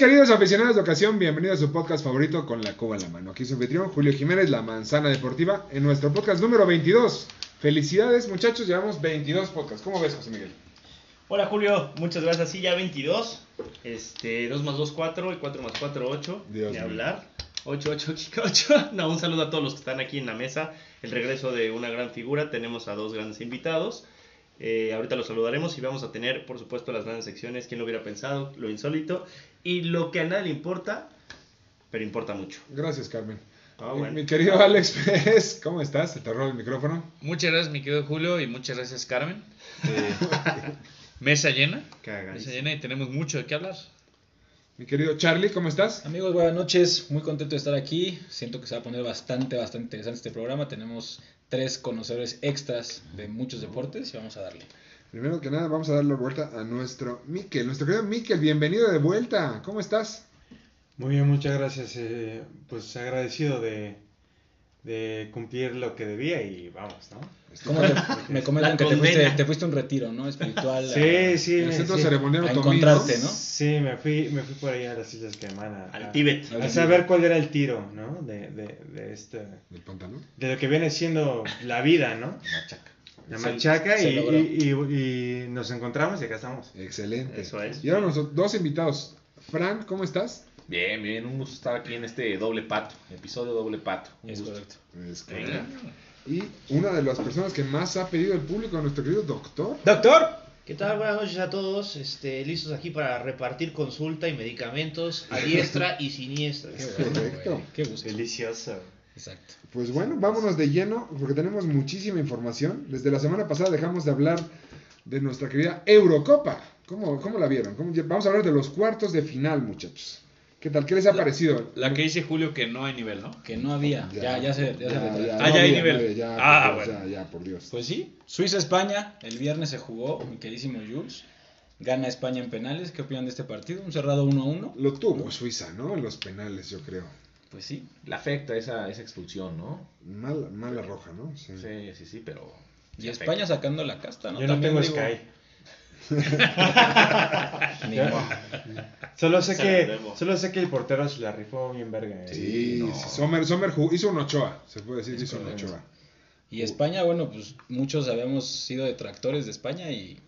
Queridos aficionados de ocasión, bienvenidos a su podcast favorito con la Cuba en la mano. Aquí su anfitrión Julio Jiménez, La Manzana Deportiva, en nuestro podcast número 22. Felicidades muchachos, llevamos 22 podcasts. ¿Cómo ves, José Miguel? Hola Julio, muchas gracias. Sí, ya 22. Este, 2 más 2, 4 y 4 más 4, 8. Dios Ni mío. hablar. 8, 8, 8. No, un saludo a todos los que están aquí en la mesa. El regreso de una gran figura. Tenemos a dos grandes invitados. Eh, ahorita los saludaremos y vamos a tener, por supuesto, las grandes secciones. ¿Quién lo hubiera pensado? Lo insólito. Y lo que a nadie le importa, pero importa mucho. Gracias, Carmen. Ah, Mi- bueno. Mi querido Alex Pérez, ¿cómo estás? Te robo el micrófono. Muchas gracias, mi querido Julio, y muchas gracias, Carmen. Eh, mesa llena, mesa llena y tenemos mucho de qué hablar. Mi querido Charlie, ¿cómo estás? Amigos, buenas noches. Muy contento de estar aquí. Siento que se va a poner bastante, bastante interesante este programa. Tenemos tres conocedores extras de muchos deportes y vamos a darle. Primero que nada, vamos a darle vuelta a nuestro Miquel. Nuestro querido Miquel, bienvenido de vuelta. ¿Cómo estás? Muy bien, muchas gracias. eh, pues agradecido de, de cumplir lo que debía y vamos, ¿no? ¿Cómo te- me comentan que te fuiste, te fuiste un retiro, ¿no? Espiritual. Sí, sí, El me- centro sí. ceremonial a encontrarte, ¿no? ¿no? Sí, me fui, me fui por ahí a las Islas Caimán a, Al a- Tíbet. a saber cuál era el tiro, ¿no? De, de, de, este, Del de lo que viene siendo la vida, ¿no? La Se- machaca se y, logró. y- y- y nos encontramos y acá estamos. Excelente. Eso es. Y ahora nuestros dos invitados. Fran, ¿cómo estás? Bien, bien, un gusto estar aquí en este doble pato, episodio doble pato. Un Es gusto. correcto. Es Venga. Y una de las personas que más ha pedido el público, nuestro querido doctor. ¡Doctor! ¿Qué tal? Buenas noches a todos. Este, listos aquí para repartir consulta y medicamentos a diestra y siniestra. Qué bueno, Correcto. güey. Qué gusto. Delicioso. Exacto. Pues bueno, vámonos de lleno porque tenemos muchísima información. Desde la semana pasada dejamos de hablar de nuestra querida Eurocopa. ¿Cómo, cómo la vieron? ¿Cómo- Vamos a hablar de los cuartos de final, muchachos. ¿Qué tal? ¿Qué les ha parecido? La que dice Julio que no hay nivel, ¿no? Que no había. Ya, ya, se, ya se. Ah, ya hay no, nivel. no, ya, Ah, Dios, bueno. ya, ya, por Dios. Pues sí, Suiza-España, el viernes se jugó, mi queridísimo Jules. Gana España en penales. ¿Qué opinan de este partido? Un cerrado 1-1. Lo tuvo Suiza, ¿no? En los penales, yo creo. Pues sí. Le afecta esa, esa expulsión, ¿no? Mala, mala roja, ¿no? Sí. Sí, sí, sí, pero. Y España afecta. sacando la casta, ¿no? Yo no También tengo digo, Sky. ni Ya. modo. Solo sé que solo sé que el portero se la rifó bien verga. eh. Sí, no. sí, Sommer, Sommer jugó- hizo un Ochoa, se puede decir, Es hizo un. Ochoa. Y España, bueno, pues muchos habíamos sido detractores de España y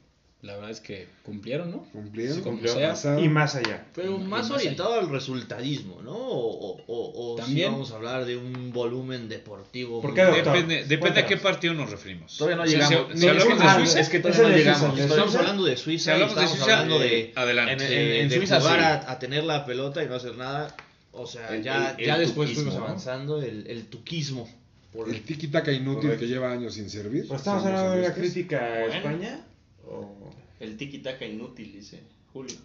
la verdad es que cumplieron, ¿no? Cumplieron, Sí, cumplió. sea. Y más allá. Pero más más orientado al resultadismo, ¿no? O, o, o, o si También. vamos a hablar de un volumen deportivo. ¿Por muy qué, doctor? fuerte. Depende, depende a qué partido nos referimos. Todavía no Si- llegamos. Si, si No, hablamos ah, de Suiza, es que todavía no es de llegamos. Suiza, Estamos Suiza. hablando de Suiza Si hablamos de estamos Suiza, hablando de, eh, adelante. de- En- en de Suiza, jugar sí. a, a tener la pelota y no hacer nada. O sea, El- ya, el- el ya después tuquismo, fuimos ¿no? avanzando el, el tuquismo. Por El tiki-taka inútil que lleva años sin servir. Pues estamos hablando de una honestos. crítica a. España. O... El tiki-taka inútil, dice Julio.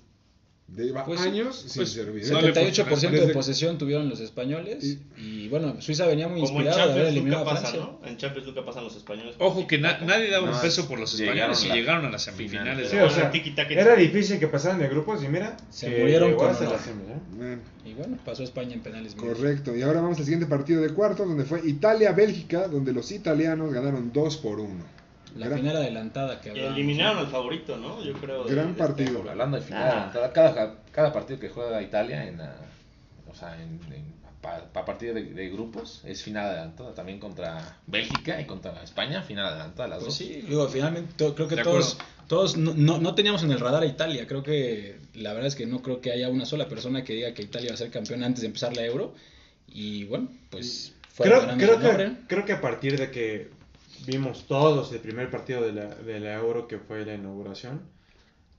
Lleva Pues años sin pues, servir. ¿eh? no le 78% Desde- de posesión tuvieron los españoles Y- y bueno, Suiza venía muy Como en inspirada de haber nunca pasa. En Champions nunca pasan los españoles. Ojo que na- nadie daba un No, peso por los llegaron españoles y llegaron a las semifinales. Sí, o sea, era es- difícil que pasaran de grupos y mira, Se murieron con la semi, ¿eh? Y bueno, pasó España en penales. correcto. Y ahora vamos al siguiente partido de cuartos, donde fue Italia-Bélgica, donde los italianos ganaron 2 por 1. La Gran, final adelantada que Y hablábamos. eliminaron al favorito, ¿no? Yo creo. de- gran de- partido. Hablando de final, Ah. cada, cada, cada partido que juega Italia en, ah, o sea, en, para partido de, de grupos es final adelantada también contra Bélgica y contra España, final adelantada las Pues dos. sí, digo, finalmente to- creo que De todos, acuerdo. todos no, no, no teníamos en el radar a Italia. Creo que la verdad es que no creo que haya una sola persona que diga que Italia va a ser campeón antes de empezar la Euro. Y bueno, pues fue Creo, creo, que, creo que a partir de que vimos todos el primer partido de la, de la Euro que fue la inauguración,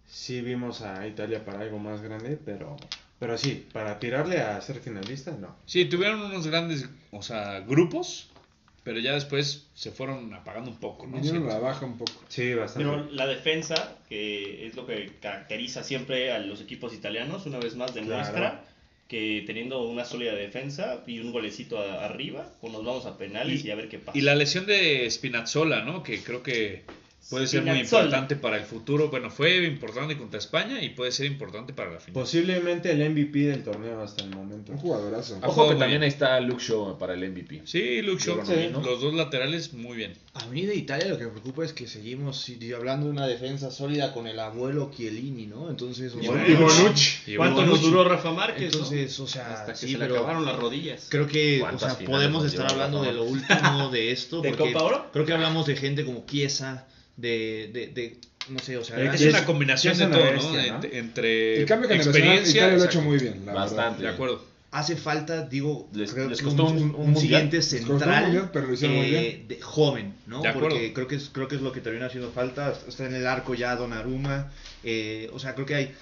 sí vimos a Italia para algo más grande, pero, pero sí, para tirarle a ser finalista, no. Sí, tuvieron unos grandes, o sea, grupos, pero ya después se fueron apagando un poco, ¿no? Siento. la baja un poco. Sí, bastante. Pero la defensa, que es lo que caracteriza siempre a los equipos italianos, una vez más demuestra Claro. Que teniendo una sólida defensa y un golecito a- arriba, pues nos vamos a penales y, a ver qué pasa. Y la lesión de Spinazzola, ¿no? Que creo que puede ser muy importante para el futuro. Bueno, fue importante contra España y puede ser importante para la final. Posiblemente el MVP del torneo hasta el momento. Un jugadorazo. Ojo que también ahí está Luke Shaw para el MVP. Sí, Luke Shaw, los dos laterales muy bien. A mí de Italia lo que me preocupa es que seguimos hablando de una defensa sólida con el abuelo Chiellini, ¿no? Entonces, o Y Bonucci. Y ¿Cuánto nos duró Rafa Márquez? no? entonces, o sea, Hasta que sí, se le acabaron las rodillas. creo que, o ¿Cuántas sea, podemos estar hablando de lo último de esto. ¿De porque Copa Oro? Creo que hablamos de gente como Chiesa, de, de, de no sé, o sea, Es una combinación es de una todo, bestia, ¿no? ¿no? Ent- Entre El cambio experiencia. Italia lo ha hecho muy bien, la Bastante. De acuerdo. hace falta, digo, Les- creo les costó un- un siguiente central mundial, pero lo hicieron muy eh, bien. de joven, ¿no? De acuerdo. Porque creo que es creo que es lo que termina haciendo falta. Está en el arco ya Donnarumma, eh, o sea, creo que hay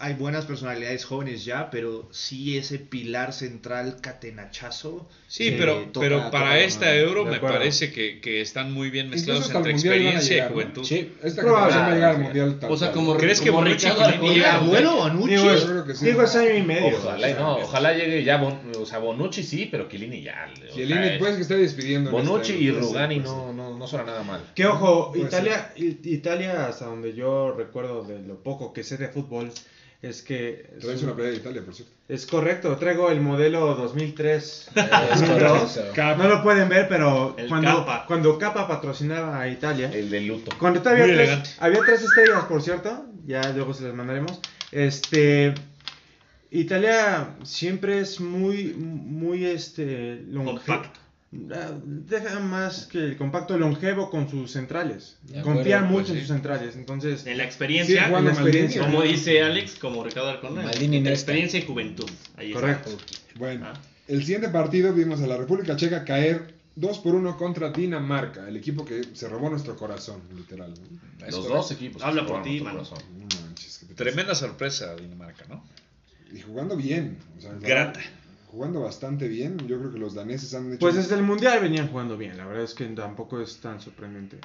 hay buenas personalidades jóvenes ya, pero sí ese pilar central catenachazo. Sí, eh, pero, toca- pero toca para de esta. Euro me parece que, que están muy bien mezclados entre experiencia y llegar, ¿no? juventud. Sí, esta generación va a llegar al mundial tal O sea, como, ¿Crees que como Bonucci Arjona, ¿El ¿no? abuelo Bonucci? Digo, es, Yo creo que sí. digo, es año y medio. Ojalá, y no, ojalá llegue ya, Bon- o sea, Bonucci sí, pero Chiellini ya. o sea, Chiellini es- puede que esté despidiendo. en Bonucci este- y pues Rugani pues no, no, no suena nada mal. Que ojo, Italia, Italia, hasta donde yo recuerdo de lo poco que sé de fútbol, es que es, Traes una pelea de Italia, por cierto. es correcto. Traigo el modelo 2003. Es 2002. correcto. No lo pueden ver, pero El cuando, Kappa. cuando Capa patrocinaba a Italia, El de luto. cuando todavía Muy tres- elegante. había tres estrellas, por cierto, ya luego se las mandaremos. Este Italia siempre es muy muy este longe- Compacto. Ah, Deja más que el compacto longevo con sus centrales. De Confía acuerdo, mucho pues en sí. sus centrales. Entonces, En la Sí, experiencia, la como dice Alex, como Ricardo Maldini entre Nesta. experiencia y juventud. Ahí está. correcto. Bueno, Ah. el siguiente partido vimos a la República Checa caer 2 por 1 contra Dinamarca, el equipo que se robó nuestro corazón, literal. Los dos equipos. Habla por ti. Tremenda sorpresa Dinamarca, ¿no? Y jugando bien. o sea, Grata. Jugando bastante bien. Yo creo que los daneses han hecho. Pues desde el mundial venían jugando bien. La verdad es que tampoco es tan sorprendente.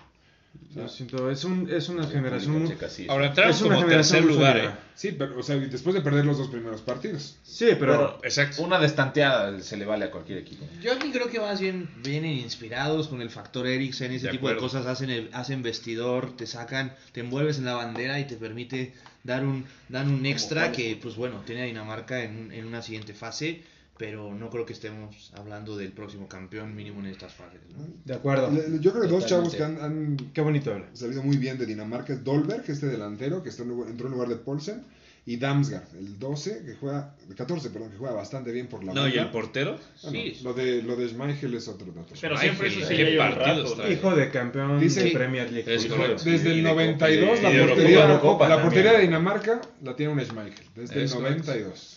Yo siento, es, un, es una generación muy. Ahora como tercer lugar. ¿eh? Sí, pero, o sea, después de perder los dos primeros partidos. Sí, pero. Pero Exacto. una destanteada se le vale a cualquier equipo. Yo aquí creo que más bien vienen inspirados con el factor Eriksen, ese De tipo de cosas hacen el- hacen vestidor, te sacan, te envuelves en la bandera y te permite dar un dan un extra que pues bueno, tiene a Dinamarca en, un- en una siguiente fase, pero no creo que estemos hablando del próximo campeón mínimo en estas fases, ¿no? de acuerdo. Le- Yo creo que dos chavos que han, han Qué bonito habla. salido muy bien de Dinamarca es Dolberg, este delantero que está en lugar- entró en lugar de Poulsen, y Damsgaard, el 12, que juega, el 14, perdón, que juega bastante bien por la No, y el portero. Bueno, Sí. lo de lo de Schmeichel es otro dato. Pero siempre eso sí partidos. Hijo de campeón Dice- de Premier League. Desde Y el de 92 la de portería, la de Dinamarca la tiene un Schmeichel, desde el Es correcto. 92.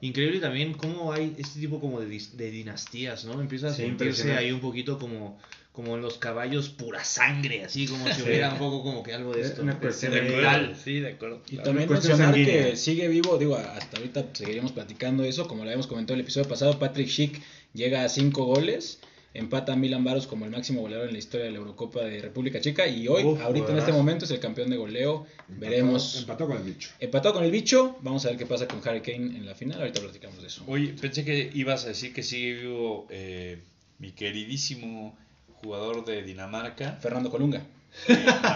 Increíble también cómo hay este tipo como de, de dinastías, ¿no? Empieza a Sí, sentirse ahí un poquito como como en los caballos pura sangre, así como si hubiera un poco como que algo de esto. Una cuestión De. Sí, de acuerdo. Y Claro. también mencionar sanguínea. que sigue vivo, digo, hasta ahorita seguiríamos platicando eso, como lo habíamos comentado en el episodio pasado, Patrick Schick llega a cinco goles, empata a Milan Baros como el máximo goleador en la historia de la Eurocopa de República Checa y hoy, Uf, ahorita en este momento es el campeón de goleo, veremos. Empató con el bicho. Empatado con el bicho, vamos a ver qué pasa con Harry Kane en la final, ahorita platicamos de eso. Oye, pensé que ibas a decir que sigue vivo eh, mi queridísimo jugador de Dinamarca, Fernando Colunga.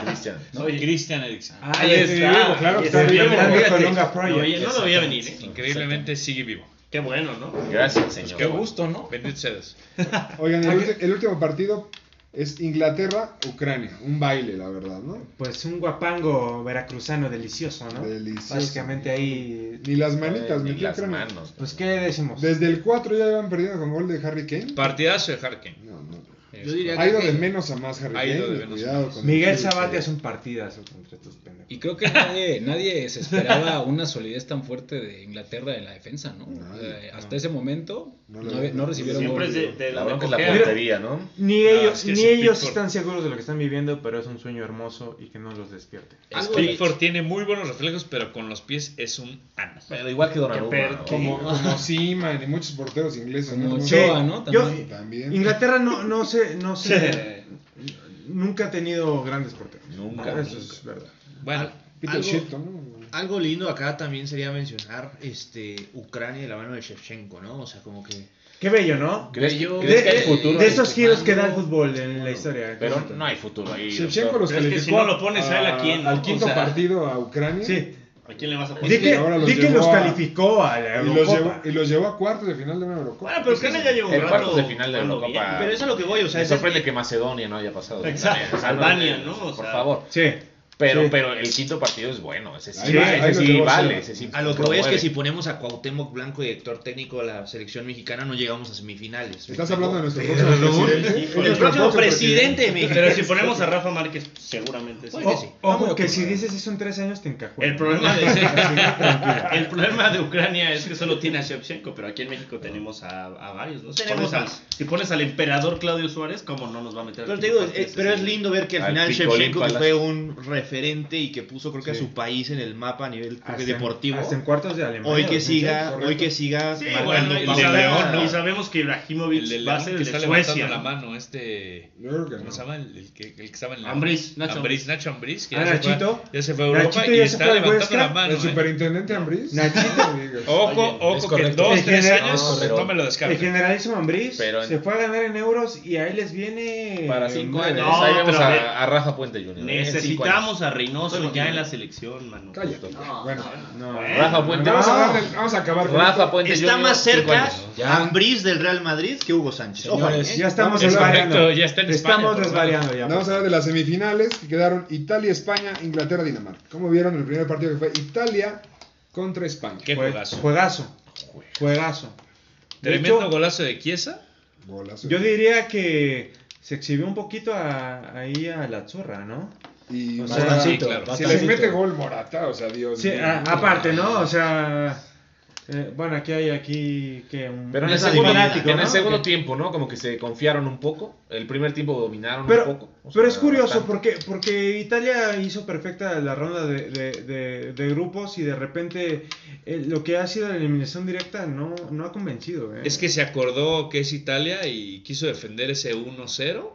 Cristian. ¿no? Christian Eriksen. Ah, Ahí está, vivo, claro, está está, vivo. Colunga Project. No, oye, no lo veía venir, ¿eh? Increíblemente sigue vivo. Qué bueno, ¿no? Gracias, señor. Qué gusto, ¿no? Bendito seas. Oigan, el, ulti- el último partido es Inglaterra-Ucrania. Un baile, la verdad, ¿no? Pues un guapango veracruzano delicioso, ¿no? Delicioso. Básicamente ahí. Ni las manitas, Ni las Ucrania. manos. Pues, ¿qué decimos? Desde el 4 ya iban perdiendo con gol de Harry Kane. Partidazo de Harry Kane. No, no. Yo diría Ha ido que- de menos a más Harry Ha ido Kane. de menos a Cuidado más. con el Miguel Chelsea. Sabate es un partidazo contra estos. Y creo que nadie, nadie se esperaba una solidez tan fuerte de Inglaterra en la defensa, ¿no? Nadie, Eh, hasta ese momento No no, le- había- no recibieron Siempre de, de La la cojea. portería, ¿no? Ni No, ellos, es que ni ellos Pickford- están seguros de lo que están viviendo, pero es un sueño hermoso y que no los despierte. Es Pickford tiene muy buenos reflejos, pero con los pies es un ano. Pero igual que Donnarumma. Como, como Seaman y muchos porteros ingleses. Como ¿no? Ochoa, ¿no? Yo- También. También. Inglaterra no, no sé, no sé, nunca ha tenido grandes porteros. Nunca, Eso nunca. es verdad. Bueno, Peter Algo- Shilton, ¿no? Algo lindo acá también sería mencionar este Ucrania y la mano de Shevchenko, ¿no? O sea, como que Qué bello, ¿no? ¿Crees, Yo- crees que hay de, futuro? de esos giros que da el fútbol en la historia. Pero no hay futuro ahí. Shevchenko los Pero es que calificó si no lo pones a él, ¿a quién, no? al quinto O sea, partido a Ucrania. Sí. ¿A quién le vas a Es Di poner? que los di que los a- calificó a la Y los, llevó, Eurocopa. y los llevó a cuartos de final de una Eurocopa. Bueno, pero Ucrania ya En rato cuartos de final de jugando Eurocopa. bien. Pero eso es a lo que voy, o sea, Me sorprende que Macedonia no haya pasado. Exacto, Albania, ¿no? O por favor. Sí. Pero, Sí. pero el quinto partido es bueno. Ese sí, Ahí- ese sí vale. Ese sí A lo que voy es que si ponemos a Cuauhtémoc Blanco, director técnico de la selección mexicana, no llegamos a semifinales. Estás hablando de nuestro próximo presidente. El próximo presidente. Pero si ponemos a Rafa Márquez, seguramente sí. Sí. O- Ojo, que si dices eso en tres años te encajuela. El problema, de, el problema de Ucrania es que solo tiene a Shevchenko, pero aquí en México tenemos a, a varios, ¿no? Si Tenemos pones, al, si pones al emperador Claudio Suárez, ¿cómo no nos va a meter? Pero te digo, eh, pero es lindo ver que al Al final Shevchenko fue un referente y que puso creo que Sí. a su país en el mapa a nivel creo que Hasta en- deportivo. Hasta en cuartos de Alemania. Hoy que siga, correcto. hoy que siga Sí, marcando bueno, y, el de pauta. León, ¿no? y sabemos que El Ibrahimovic de va a ser el está de Suecia. la ¿no? mano, este... ¿Cómo se llama? El, el que, el que estaba en la... Ambriz, Nacho Ambriz, Nacho Ambriz, que Ah, ya, se fue, Nachito. ya se fue a Europa Nachito y está levantando Huesca. la mano. El ¿eh? superintendente Ambriz. Nachito. Ojo, ojo, que dos, El tres años no me lo El generalísimo Ambriz Pero en- se fue a ganar en euros y ahí les viene. Para cinco años. Ahí vemos a Rafa Puente Jr. ¿eh? A Reynoso ya en la selección, mano. Cállate. Bueno, No. Rafa Puente. vamos, a No. darle- vamos a acabar con Rafa. Puente Está más cerca. Ambriz del Real Madrid que Hugo Sánchez. Señores, ¿eh? Ya estamos Es desvariando. correcto, ya está en España, Estamos desvariando ya. Vamos a hablar de las semifinales que quedaron Italia, España, Inglaterra, Dinamarca. ¿Cómo vieron el primer partido que fue Italia contra España? Qué Jue- juegazo. Juegazo. Juegazo. Tremendo hecho, golazo de Chiesa. Golazo. Yo diría que se exhibió un poquito a- ahí a la zurra, ¿no? Y O sea, Morata, sí, claro. si les mete gol Morata, o sea, Dios Sí, mío. a- aparte, ¿no? O sea, eh, bueno, aquí hay aquí que un Pero en el un segundo, fanático, en tiempo, ¿no? Como que se confiaron un poco. El primer tiempo dominaron Pero, un poco. o pero es curioso bastante. porque, porque Italia hizo perfecta la ronda de, de- de- de grupos y de repente eh, lo que ha sido la eliminación directa no, no ha convencido. ¿eh? Es que se acordó que es Italia y quiso defender ese 1-0.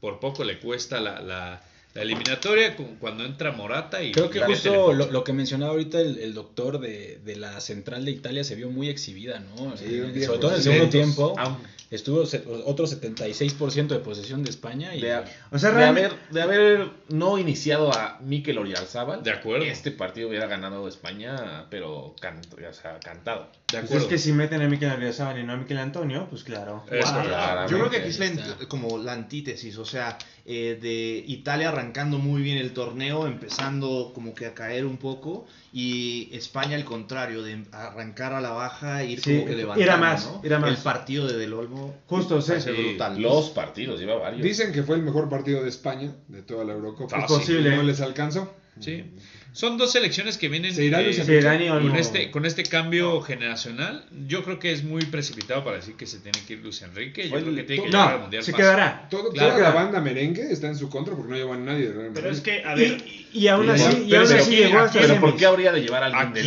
Por poco le cuesta la, la, la eliminatoria cu- cuando entra Morata y Creo que justo lo, lo que mencionaba ahorita el, el doctor de, de la central de Italia se vio muy exhibida, ¿no? Sí, Eh, sobre todo en el segundo tiempo. Aun- Estuvo se- otro 76% de posesión de España y de, O sea, de realmente- haber, de haber no iniciado a Mikel Oriarzábal, De acuerdo. este partido hubiera ganado España, pero can- o sea, cantado. De Pues acuerdo. es que si meten a Mikel Arriazábal y no a Mikel Antonio, pues claro. Wow. Yo creo que aquí es la como la antítesis, o sea, eh, de Italia arrancando muy bien el torneo, empezando como que a caer un poco, y España al contrario, de arrancar a la baja e ir Sí, como que levantando, más, ¿no? ir a más. El partido de Del Olmo Justo, sí. brutal. Los partidos, lleva varios. Dicen que fue el mejor partido de España de toda la Eurocopa. Es posible. No les alcanzó. Sí. Son dos selecciones que vienen Se eh, Olmo. con este con este cambio generacional. Yo creo que es muy precipitado para decir que se tiene que ir Luis Enrique. Yo Fue creo que tiene que llegar al No, mundial se fácil. quedará. Todo, Claro. toda la banda merengue está en su contra porque no llevan nadie de Pero es que, a ver, Y, y aún así, y aún así ¿quién- llegó a hasta Pero. ¿por qué habría de llevar a ¿A alguien del?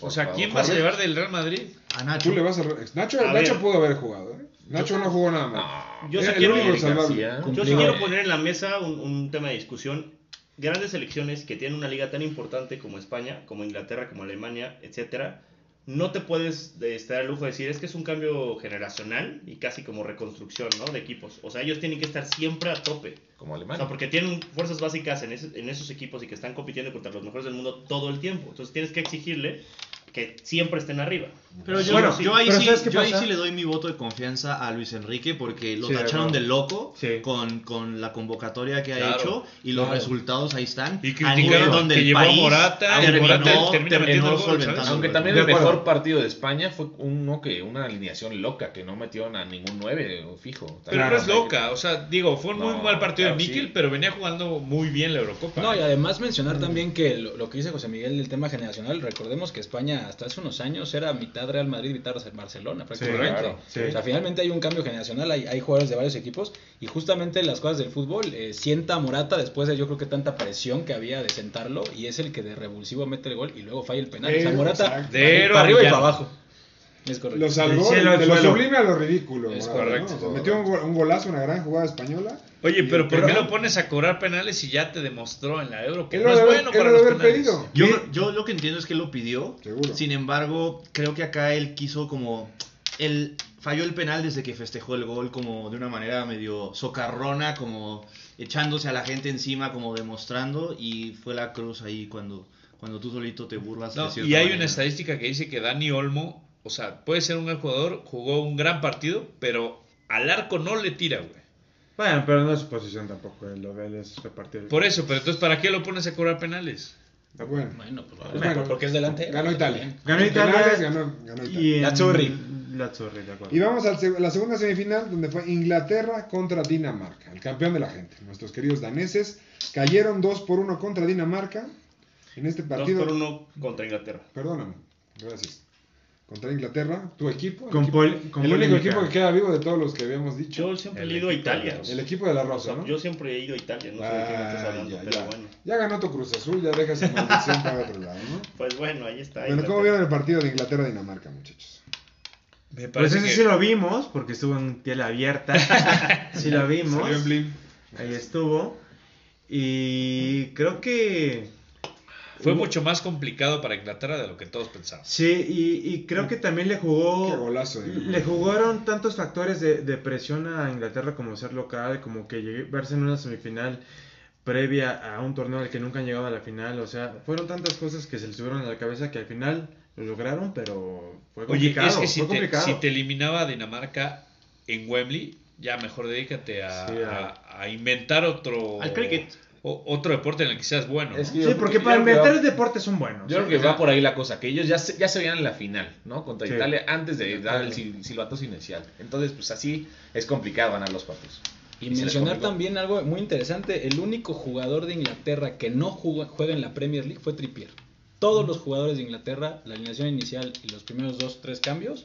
O sea, ¿quién favor. vas a llevar del Real Madrid? A Nacho. Tú le vas a... Nacho, A Nacho pudo haber jugado, ¿eh? Nacho no jugó nada más. No, Yo sí quiero-. Yo sí poner en la mesa un, un tema de discusión. Grandes selecciones que tienen una liga tan importante como España, como Inglaterra, como Alemania, etcétera, no te puedes de estar al lujo de decir es que es un cambio generacional y casi como reconstrucción ¿no? de equipos. O sea, ellos tienen que estar siempre a tope. Como O Alemania. sea, porque tienen fuerzas básicas en, ese- en esos equipos y que están compitiendo contra los mejores del mundo todo el tiempo. Entonces tienes que exigirle que siempre estén arriba. Pero yo, Bueno, yo ahí, pero sí, ¿sabes qué yo ahí sí le doy mi voto de confianza a Luis Enrique porque lo Sí, tacharon de, loco Sí. con, con la convocatoria que ha Claro, hecho y los claro. resultados ahí están. Y criticaron donde que el llevó país Morata, terminó, Morata termina metiendo terminó. Aunque también el mejor partido de España fue uno que una alineación loca, que no metieron a ningún 9 fijo. Pero Claro. no es loca, o sea, digo, fue un muy No, mal partido claro, de Mikel, sí. pero venía jugando muy bien la Eurocopa. No, y además mencionar también que lo, lo que dice José Miguel del tema generacional, recordemos que España hasta hace unos años era mitad Real Madrid, mitad Barcelona prácticamente. claro, sí. O sea, finalmente hay un cambio generacional, hay, hay jugadores de varios equipos y justamente las cosas del fútbol eh, sienta a Morata después de yo creo que tanta presión que había de sentarlo y es el que de revulsivo mete el gol y luego falla el penal. o sea, Morata. De para arriba y para abajo. Es correcto. Lo salvó de, lo sublime a lo ridículo. Es correcto. ¿no? O sea, metió un, go- un golazo, una gran jugada española. Oye, pero ¿por qué lo pones a cobrar penales si ya te demostró en la Euro que Él no lo es debe- bueno él para lo los penales? pedido. Yo, yo lo que entiendo es que lo pidió. Seguro. Sin embargo, creo que acá él quiso como. Él falló el penal desde que festejó el gol, como de una manera medio socarrona, como echándose a la gente encima, como demostrando. Y fue la cruz ahí cuando, cuando tú solito te burlas. No, de cierta y hay manera. una estadística que dice que Dani Olmo, o sea, puede ser un gran jugador, jugó un gran partido, pero al arco no le tira, güey. Bueno, pero no es su posición tampoco. Él, lo- él es repartir. Por eso, pero entonces, ¿para qué lo pones a cobrar penales? Bueno, Bueno, pues, bueno, porque es delante. ganó Italia. Ganó Italia. ganó, ganó Italia. Y en- Lazzurri. Lazzurri, de acuerdo. Y vamos a la segunda semifinal, donde fue Inglaterra contra Dinamarca, el campeón de la gente. Nuestros queridos daneses cayeron 2 por 1 contra Dinamarca. En este Dos partido. por uno contra Inglaterra. Perdóname, gracias. Contra Inglaterra, tu equipo. El, Con equipo- pol- con el único equipo que queda vivo de todos los que habíamos dicho. Yo siempre El he ido a Italia. los- El equipo de la O Rosa, sea, ¿no? Yo siempre he ido a Italia, no sé de qué me estás Ah, hablando, ya, pero ya. bueno. Ya ganó tu Cruz Azul, ya deja esa maldición para otro lado, ¿no? Pues bueno, ahí está. Bueno, ¿cómo vieron el partido de Inglaterra-Dinamarca, muchachos? Me Pues ese que- sí lo vimos, porque estuvo en piel abierta. sí lo vimos. Salió en Blim. Ahí estuvo. Y creo que. Fue mucho más complicado para Inglaterra de lo que todos pensábamos. Sí, y, y creo que también le jugó. Qué golazo. de Le jugaron tantos factores de, de presión a Inglaterra como ser local, como que verse en una semifinal previa a un torneo al que nunca han llegado a la final. O sea, fueron tantas cosas que se les subieron a la cabeza que al final lo lograron, pero fue Oye, complicado. es que si fue te, si te eliminaba Dinamarca en Wembley, ya mejor dedícate a, Sí, a- a- a inventar otro Al cricket. O- otro deporte en el que seas bueno. Es que Sí, yo- porque para creo que inventar va- el deporte son buenos. Yo creo O que sea, va por ahí la cosa, que ellos ya se, ya se veían en la final, ¿no? Contra Sí. Italia antes de dar el silbatazo inicial. Entonces, pues así es complicado ganar los partidos. Y mencionar también algo muy interesante, el único jugador de Inglaterra que no juega, juega en la Premier League fue Trippier. Todos los jugadores de Inglaterra, la alineación inicial y los primeros dos, tres cambios,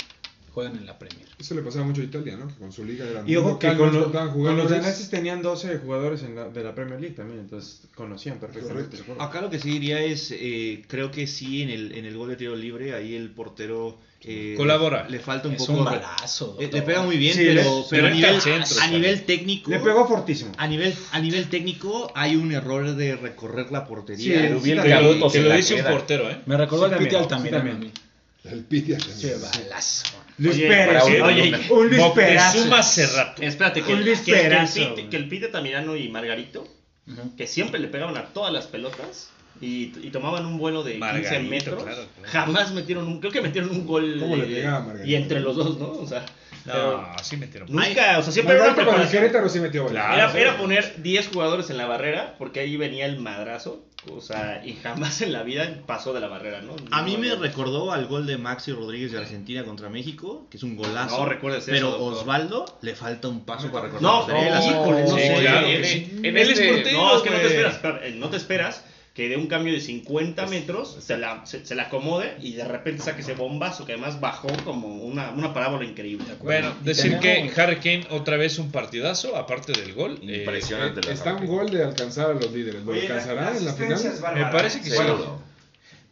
juegan en la Premier. Eso le pasaba mucho a Italia, ¿no? Que con su liga eran Y ojo que con, no lo- exportaban con los daneses tenían 12 jugadores en la- de la Premier League también, entonces conocían perfectamente. Correcto. Acá lo que sí diría es, eh, creo que sí, en el, en el gol de tiro libre, ahí el portero... eh, Colabora. Le falta un Es poco... un balazo. Eh, le pega muy bien, Sí, pero, a, nivel, centro, a técnico... Le pegó fortísimo. A nivel, a nivel técnico hay un error de recorrer la Sí, portería. Pero bien Te lo, dice un portero, ¿eh? Me recordó Sí, al Piti también, Altamirano sí, a mí. El Pitia. Che, balazo. Luis Oye, Pérez. para sí. una Oye, luna. un Luis. Moctezuma Cerrato. Espérate, que, Un que, Luis que el Perazo, Pite, güey. que el Pite Tamirano y Margarito, Ujú. que siempre le pegaban a todas las pelotas y, y tomaban un vuelo de 15 Margarito, metros, claro, claro. jamás metieron un, creo que metieron un gol ¿Cómo le pegaba a Margarito? y entre los dos, ¿no? O sea, No, sí metieron. nunca, o sea, siempre era una con el preparación. Sí metió. Claro. Era, era poner 10 jugadores en la barrera, porque ahí venía el madrazo, o sea, y jamás en la vida pasó de la barrera, ¿no? A mí No, me no. recordó al gol de Maxi Rodríguez de Argentina contra México, que es un golazo. No recuerdes eso, Pero doctor. Osvaldo le falta un paso para recorrer No, no, no Sí, claro, en Él este- es portero, No, es que no te güey. esperas, espera, eh, no te esperas que de un cambio de 50 metros se la, se, se la acomode y de repente saque ese bombazo que además bajó como una, una parábola increíble. Bueno, decir que Harry Kane otra vez un partidazo, aparte del gol. eh, Impresionante. la Está un verdad. gol de alcanzar a los líderes. ¿Lo alcanzará en la final? me parece que sí. Seguro.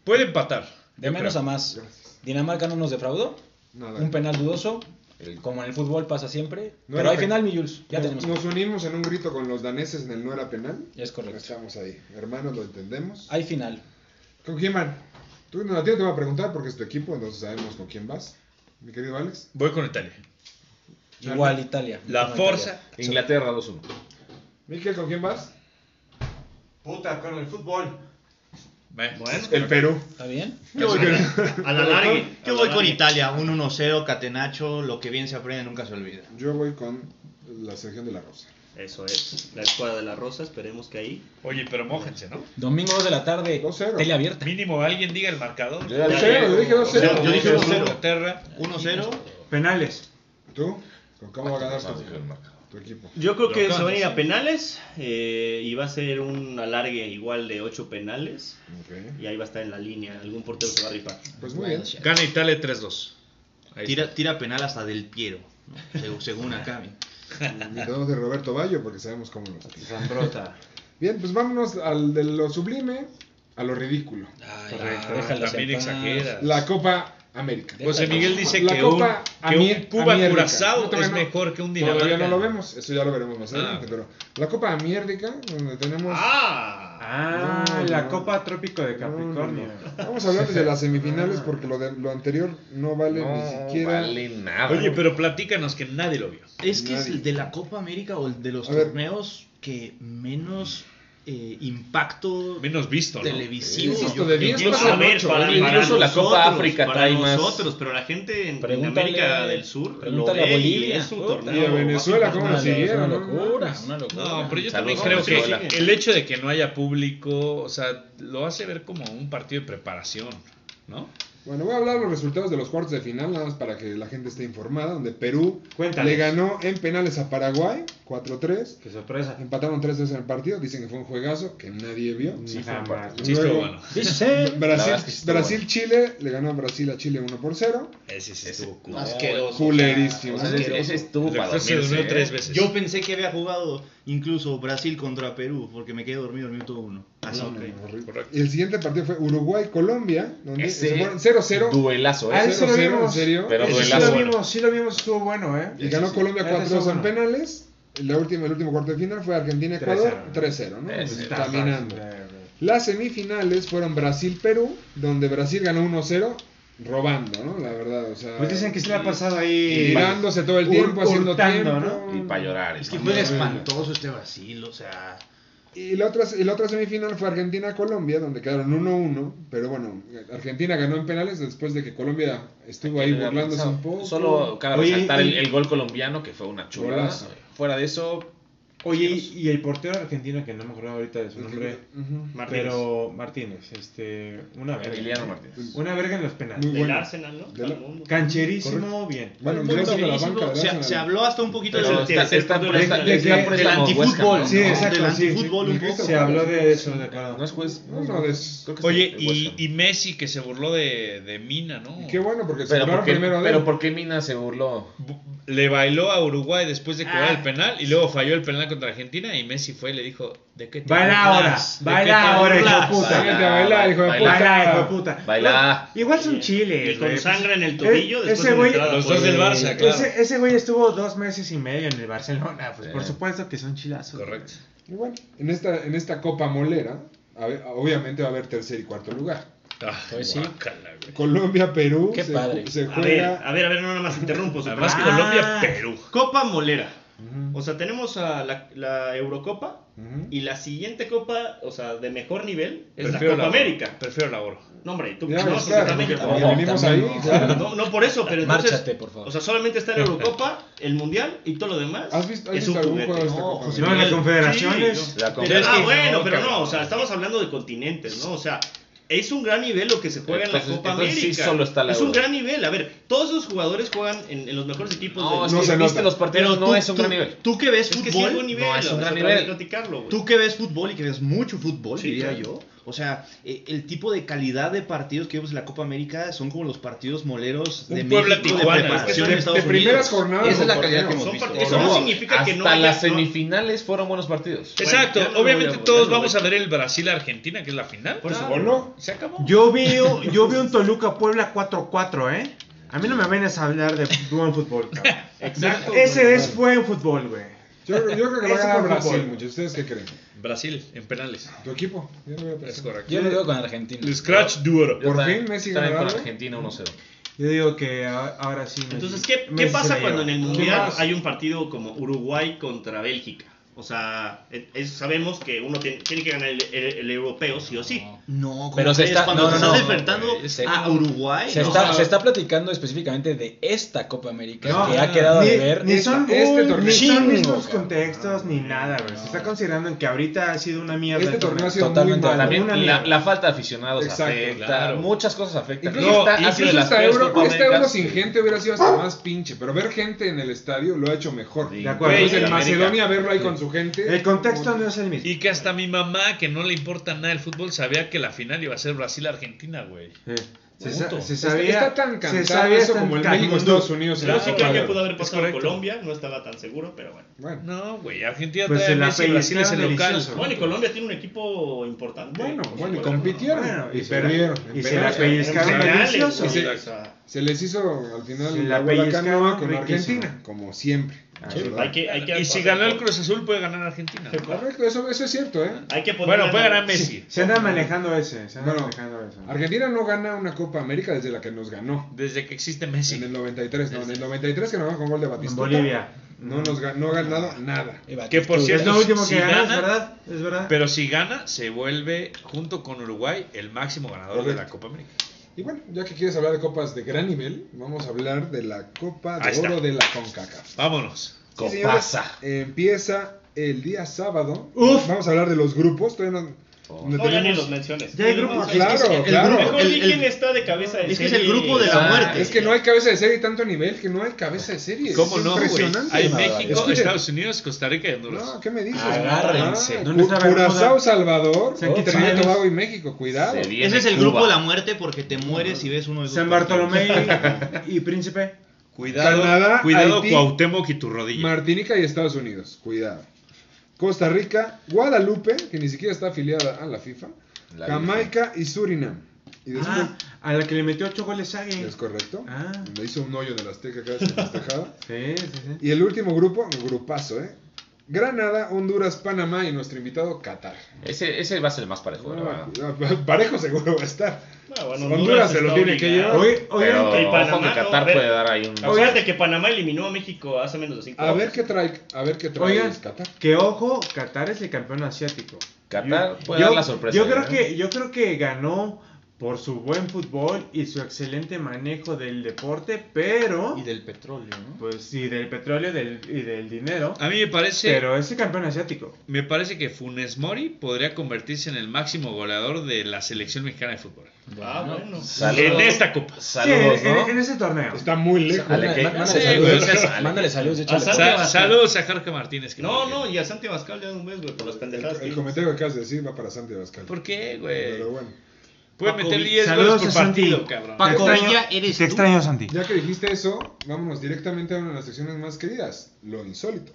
Puede empatar. De yo menos creo. a más. Gracias. Dinamarca no nos defraudó. Nada. Un penal dudoso, El- como en el fútbol pasa siempre. No pero hay final, mi Jules. Ya nos, tenemos. nos unimos en un grito con los daneses en el no era penal. Es correcto. Estamos ahí. Hermanos, lo entendemos. Hay final. ¿Con quién van? Tú no, a ti no te voy a preguntar porque es tu equipo, entonces sabemos con quién vas. Mi querido Alex. Voy con Italia. Igual Italia. La Forza. Inglaterra 2-1. Miquel, ¿con quién vas? Puta, con el fútbol. Bueno, El Perú. ¿Está bien? Yo voy, A la larga. yo voy con Italia, un 1-0, Catenacho, lo que bien se aprende nunca se olvida. Yo voy con la selección de la Rosa. Eso es, la escuadra de la Rosa, esperemos que ahí. Oye, pero mójense, ¿no? Domingo 2 de la tarde. 2-0. Tele abierta. Mínimo alguien diga el marcador. Yo dije, yo dije 2-0. Yo- yo dije 2-0. Inglaterra. 1-0. Penales. ¿Tú? ¿Con cómo va a ganar No, tu, equipo? Yo creo que se van a ir a penales eh, y va a ser un alargue igual de 8 penales y ahí va a estar en la línea, algún portero se va a rifar. Pues muy bien. Gana Italia 3-2. Ahí Tira, tira penal hasta del Piero, ¿no? Seg- según acá. tenemos de Roberto Bayo porque sabemos cómo nos Zambrota. Bien, pues vámonos al de lo sublime a lo ridículo. Ay, Correcto. en También exageras. La Copa América. José Miguel dice La que un, Copa que un Amier- Cuba América. Curazao No, es no. mejor que un Dinamarca. Todavía no lo vemos, eso ya lo veremos más Ah. adelante, pero la Copa Amiérdica, donde tenemos... Ah, Ah, No, la no. Copa Trópico de No, no, Capricornio. no. Vamos a hablar de las semifinales porque lo, de, lo anterior no vale No ni siquiera... vale nada. Oye, pero platícanos que nadie lo vio. Es que es Nadie. el de la Copa América o el de los A ver. torneos que menos eh, impacto Menos visto, ¿no? televisivo. De Incluso, para, para Incluso la Copa nosotros, África para trae más- nosotros, pero la gente en, América del Sur pregúntale lo a ve Bolivia, y es un puta. torneo. Y a Venezuela, ¿cómo lo siguieron? una locura, una locura. No, pero yo Saludos también creo que el hecho de que no haya público, o sea, lo hace ver como un partido de preparación, ¿no? Bueno, voy a hablar los resultados de los cuartos de final, nada más para que la gente esté informada, donde Perú Cuéntales. le ganó en penales a Paraguay, 4-3. Qué sorpresa. Empataron 3-2 en el partido, dicen que fue un juegazo que nadie vio. Sí. Sí, Luego, bueno. Es que Brasil, estuvo Brasil Chile, le ganó a Brasil a Chile 1 por 0. Ese sí estuvo cool. Asqueroso. Culerísimo. O sea, ese, ese estuvo para dormirse, durmió tres veces. Yo pensé que había jugado incluso Brasil contra Perú porque me quedé dormido en el minuto uno. Así. No, no, no, horrible. Correcto. Y el siguiente partido fue Uruguay-Colombia, donde Ese se fueron 0-0. Duelazo, Ah, ¿eh? ese lo 0-0, en vimos. serio. Pero Ese sí duelazo. lo vimos, sí lo vimos, estuvo bueno, ¿eh? Y ganó Colombia Ese 4-2 estuvo en bueno. penales. La última, el último cuarto de final fue Argentina-Ecuador 3-0. 3-0, ¿no? Pues, está caminando. Eh. Las semifinales fueron Brasil-Perú, donde Brasil ganó 1-0, robando, ¿no? La verdad, o sea. Pues dicen que se le ha pasado ahí. tirándose todo el tiempo, Hur- haciendo tiempo. Y para llorar. Es que ¿no? juega espantoso este Brasil, o sea. Y la otra, y la otra semifinal fue Argentina-Colombia, donde quedaron 1-1. Pero bueno, Argentina ganó en penales después de que Colombia estuvo ahí burlándose un poco. Solo cabe resaltar el, el gol colombiano que fue una chulada. Fuera de eso, Oye, y, y el portero argentino, que no me acuerdo ahorita de su nombre, Ujú. Martínez. pero Martínez, este, una verga. Emiliano Martínez. Una verga en los penales. Muy Del bueno. Arsenal, ¿no? De la-. Cancherísimo, bien. Bueno, ingreso de la banca del se, se habló hasta un poquito Pero del de de del antifútbol. Sí, exacto, Del antifútbol un poco. Se habló de eso, de acuerdo. No es juez. Oye, y, Messi que se burló de, de Mina, ¿no? Qué bueno, porque se porque, primero de pero él. porque Mina se burló. Le bailó a Uruguay después de cobrar Ah. el penal y luego falló el penal contra Argentina y Messi fue y le dijo, ¿de qué te Baila ahora, baila ahora, hijo de burlas?" puta. Sáquete a bailar, hijo de Baila. puta. Baila, hijo de puta. Baila. Bueno, igual son chiles. Y con sangre en el Eh, tobillo, después ese Los pues, dos del eh, Barça, claro. Ese, ese güey estuvo dos meses y medio en el Barcelona. Pues por Eh. supuesto que son chilazos. Correcto. Y bueno, en esta, en esta Copa Molera, a ver, obviamente va a haber tercer y cuarto lugar. Ah, Pues sí. guácala, güey. Colombia-Perú Qué se, padre. se A ver, juega. a ver, a ver, no nada más interrumpo. Además, programa. Colombia, Perú. Copa Molera. O sea, tenemos a la, la Eurocopa Ujú. y la siguiente Copa, o sea, de mejor nivel, es la Prefiero Copa la. América. Prefiero la oro. No, hombre, tú Ya, no, pues, claro, también- también. venimos También, ahí. no. claro. No, no por eso, pero entonces. Márchate, por favor. O sea, solamente está la Eurocopa, el Mundial y todo lo demás. ¿Has visto, has es visto un algún juguete. juego de esta No, No, en las confederaciones. Sí, La Pero- confederación. ah, bueno, no, pero no, o sea, estamos hablando de continentes, ¿no? O sea, es un gran nivel lo que se juega Entonces- en la Copa entonces sí América. solo está la es un gran nivel. A ver, todos esos jugadores juegan en, en los mejores equipos No, del No que se viste los partidos, Pero no tú- es un tú- gran nivel. Tú que ves Es que sí es buen fútbol, nivel. no es un gran nivel. tú que ves fútbol y que ves mucho fútbol, Sí, diría claro. yo. O sea, eh, el tipo de calidad de partidos que vemos en la Copa América son como los partidos moleros de Un Puebla México de Tijuana. preparación Es que son en de- Estados de primeras Unidos. jornadas. Esa es la calidad que hemos visto. eso no significa que no Hasta haya- las no- semifinales fueron buenos partidos. Exacto. Obviamente todos vamos a ver el Brasil-Argentina, que es la final. Por eso, Claro. ¿O no? Se acabó. Yo vi, yo vi un Toluca Puebla 4-4, ¿eh? A mí no me vienes a hablar de buen fútbol, cabrón. Exacto. Ese es buen fútbol, güey. Yo, yo creo que va a ganar Brasil, muchachos. ¿Ustedes qué creen? Brasil, en penales. ¿Tu equipo? Yo no voy a Es correcto. Yo me quedo con Argentina. El Scratch duro. Por también- fin Messi también ganó con. Argentina 1-0. Yo digo que ahora sí. Messi- Entonces, ¿qué, qué Messi pasa cuando en el ¿Qué Mundial hay un partido como Uruguay contra Bélgica? O sea, es- sabemos que uno tiene, tiene que ganar el, el- el europeo sí o sí. No, ¿cómo Pero se está- cuando no, no, estás no, enfrentando se- a Uruguay. Se no. está, sea- se está platicando específicamente de esta Copa América No, que ha quedado ni, de ver. ni son, este un- torneo. ni son mismos contextos ni nada, güey. Se está considerando en que ahorita ha sido una mierda. Este el torneo ha sido Totalmente muy malo. También una la, mierda. la falta de aficionados Exacto, afecta. claro. Muchas cosas afectan. Incluso, sido incluso de las esta peores euro, Copa esta euro sin gente hubiera sido hasta más pinche, pero ver gente en el estadio lo ha hecho mejor. De acuerdo. Macedonia verlo ahí con su gente. El contexto no es el mismo. Y que hasta mi mamá, que no le importa nada el fútbol, sabía que la final iba a ser Brasil-Argentina, güey. Eh. Se, sa- se sabía, está tan se sabía eso como el cantado. México Estados Unidos en Yo la sí creo que pudo haber pasado correcto. Colombia, no estaba tan seguro, pero bueno. Bueno, No, güey, Argentina Pues trae Messi, Brasil es el local. Bueno, y Colombia tiene un equipo importante. bueno, bueno, y compitieron. Bueno, y y se- perdieron. y en se la pellizcaron En delicioso. Sí. Se les hizo al final Se la la pellizcaron con. Argentina, como siempre. Ah, Sí, sí. hay que, hay que Y si ganó el Cruz Azul, puede ganar Argentina. ¿no? Correcto, eso, eso es cierto, ¿eh? Hay que Bueno, puede ganar Messi. Se anda manejando ese, se anda Bueno, manejando eso. Argentina no gana una Copa América desde la que nos ganó. Desde que existe En Messi. el 93, no, en el 93 que nos ganó con gol de En Batistuta. Bolivia. No nos no ha ganado nada. Que por Es cierto, lo último si que ganó, es gana, verdad, es verdad. pero si gana, se vuelve, junto con Uruguay, el máximo ganador de Correcto. la Copa América. Y bueno, ya que quieres hablar de copas de gran nivel, vamos a hablar de la Copa de Ahí está. Oro de la CONCACAF. Vámonos. Sí, señores, Copaza. empieza el día sábado. Uf. Vamos a hablar de los grupos. Todavía no, No, ya ni tenemos- los menciones. Ya hay grupos, claro, Es que- claro. Mejor El- el- quién está de cabeza de es que es el serie. grupo de la muerte. Es que no hay cabeza de serie y tanto nivel que no hay cabeza de serie. ¿Cómo es no, güey? impresionante. Hay México. Escuchen. Estados Unidos, Costa Rica y Honduras. No, ¿qué me dices? Agárrense. Ah, ¿Dónde Cu- está Curazao? Salvador, y Trinidad y. Tobago y México. Cuidado. Ese es el Cuba. grupo de la muerte porque te mueres si ves uno de San. Bartolomé y, y Príncipe. Cuidado, Canadá, cuidado Haití, Cuauhtémoc y tu rodilla. Martinica y Estados Unidos. Cuidado. Costa Rica, Guadalupe, que ni siquiera está afiliada a la FIFA. La Jamaica y Surinam. Y después, Ah, a la que le metió 8 goles Sague. es correcto. Ah. Le hizo un hoyo en el Azteca casi festejada. Sí, sí, sí. Y el último grupo, grupazo, ¿eh? Granada, Honduras, Panamá y nuestro invitado Qatar. Ese, ese va a ser el más parejo, verdad. Ah, Parejo seguro va a estar. Ah, bueno, Honduras se lo tiene que llevar. Oye, oye, Pero y Panamá, ojo que no, Qatar puede dar ahí un... Acuérdate que Panamá eliminó a México hace menos de 5 A ver qué trae, a ver qué trae Oigan, Qatar. que ojo, Qatar es el campeón asiático. Qatar Yo- puede yo- dar la sorpresa. Yo creo ¿eh? que yo creo que ganó por su buen fútbol y su excelente manejo del deporte, pero Y del petróleo, ¿no? pues sí del petróleo del, y del dinero, A mí me parece, pero es el campeón asiático. me parece que Funes Mori podría convertirse en el máximo goleador de la selección mexicana de fútbol. Ah, bueno. Saludos. En esta copa. Saludos, Sí, en, ¿no? en ese torneo. Está muy lejos. Ale, que- Mándale Sí, saludos. sale. Mándale saludos, de. A le- Sa- saludos a Jorge Martínez. que No, no, y a Santi Abascal ya de un mes, güey, por las pendejadas. El, el comentario que acabas de decir va para Santi Abascal. ¿Por qué, güey? Pero bueno. Puede Paco meter Vi- 10 Saludos goles por partido, cabrón. Paco Te extraño- Villa, ¿eres Te tú? extraño, Santi. Ya que dijiste eso, vámonos directamente a una de las secciones más queridas, lo insólito.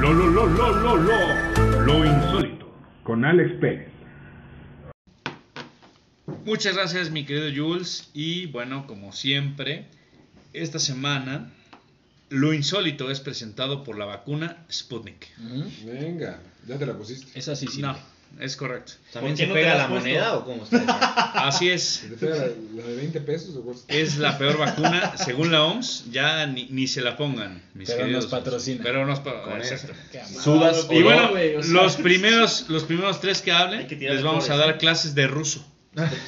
Lo, lo, lo, lo, lo, lo, lo insólito. Con Alex Pérez. Muchas gracias, mi querido Jules. Y bueno, como siempre, esta semana lo insólito es presentado por la vacuna Sputnik. Venga, ya te la pusiste. Esa sí, sí. No, es correcto. ¿También ¿Por qué se no pega la puesto? moneda o cómo está? Así es. ¿Te pega la, la de 20 pesos o cuál? Es la peor vacuna, según la OMS, ya ni, ni se la pongan, mis Pero queridos. nos patrocina. Pero nos pa- Con exacto. Qué amable. Sudas Ah, Y bueno, o sea, los primeros, los primeros tres que hablen, que les vamos a dar clases de ruso.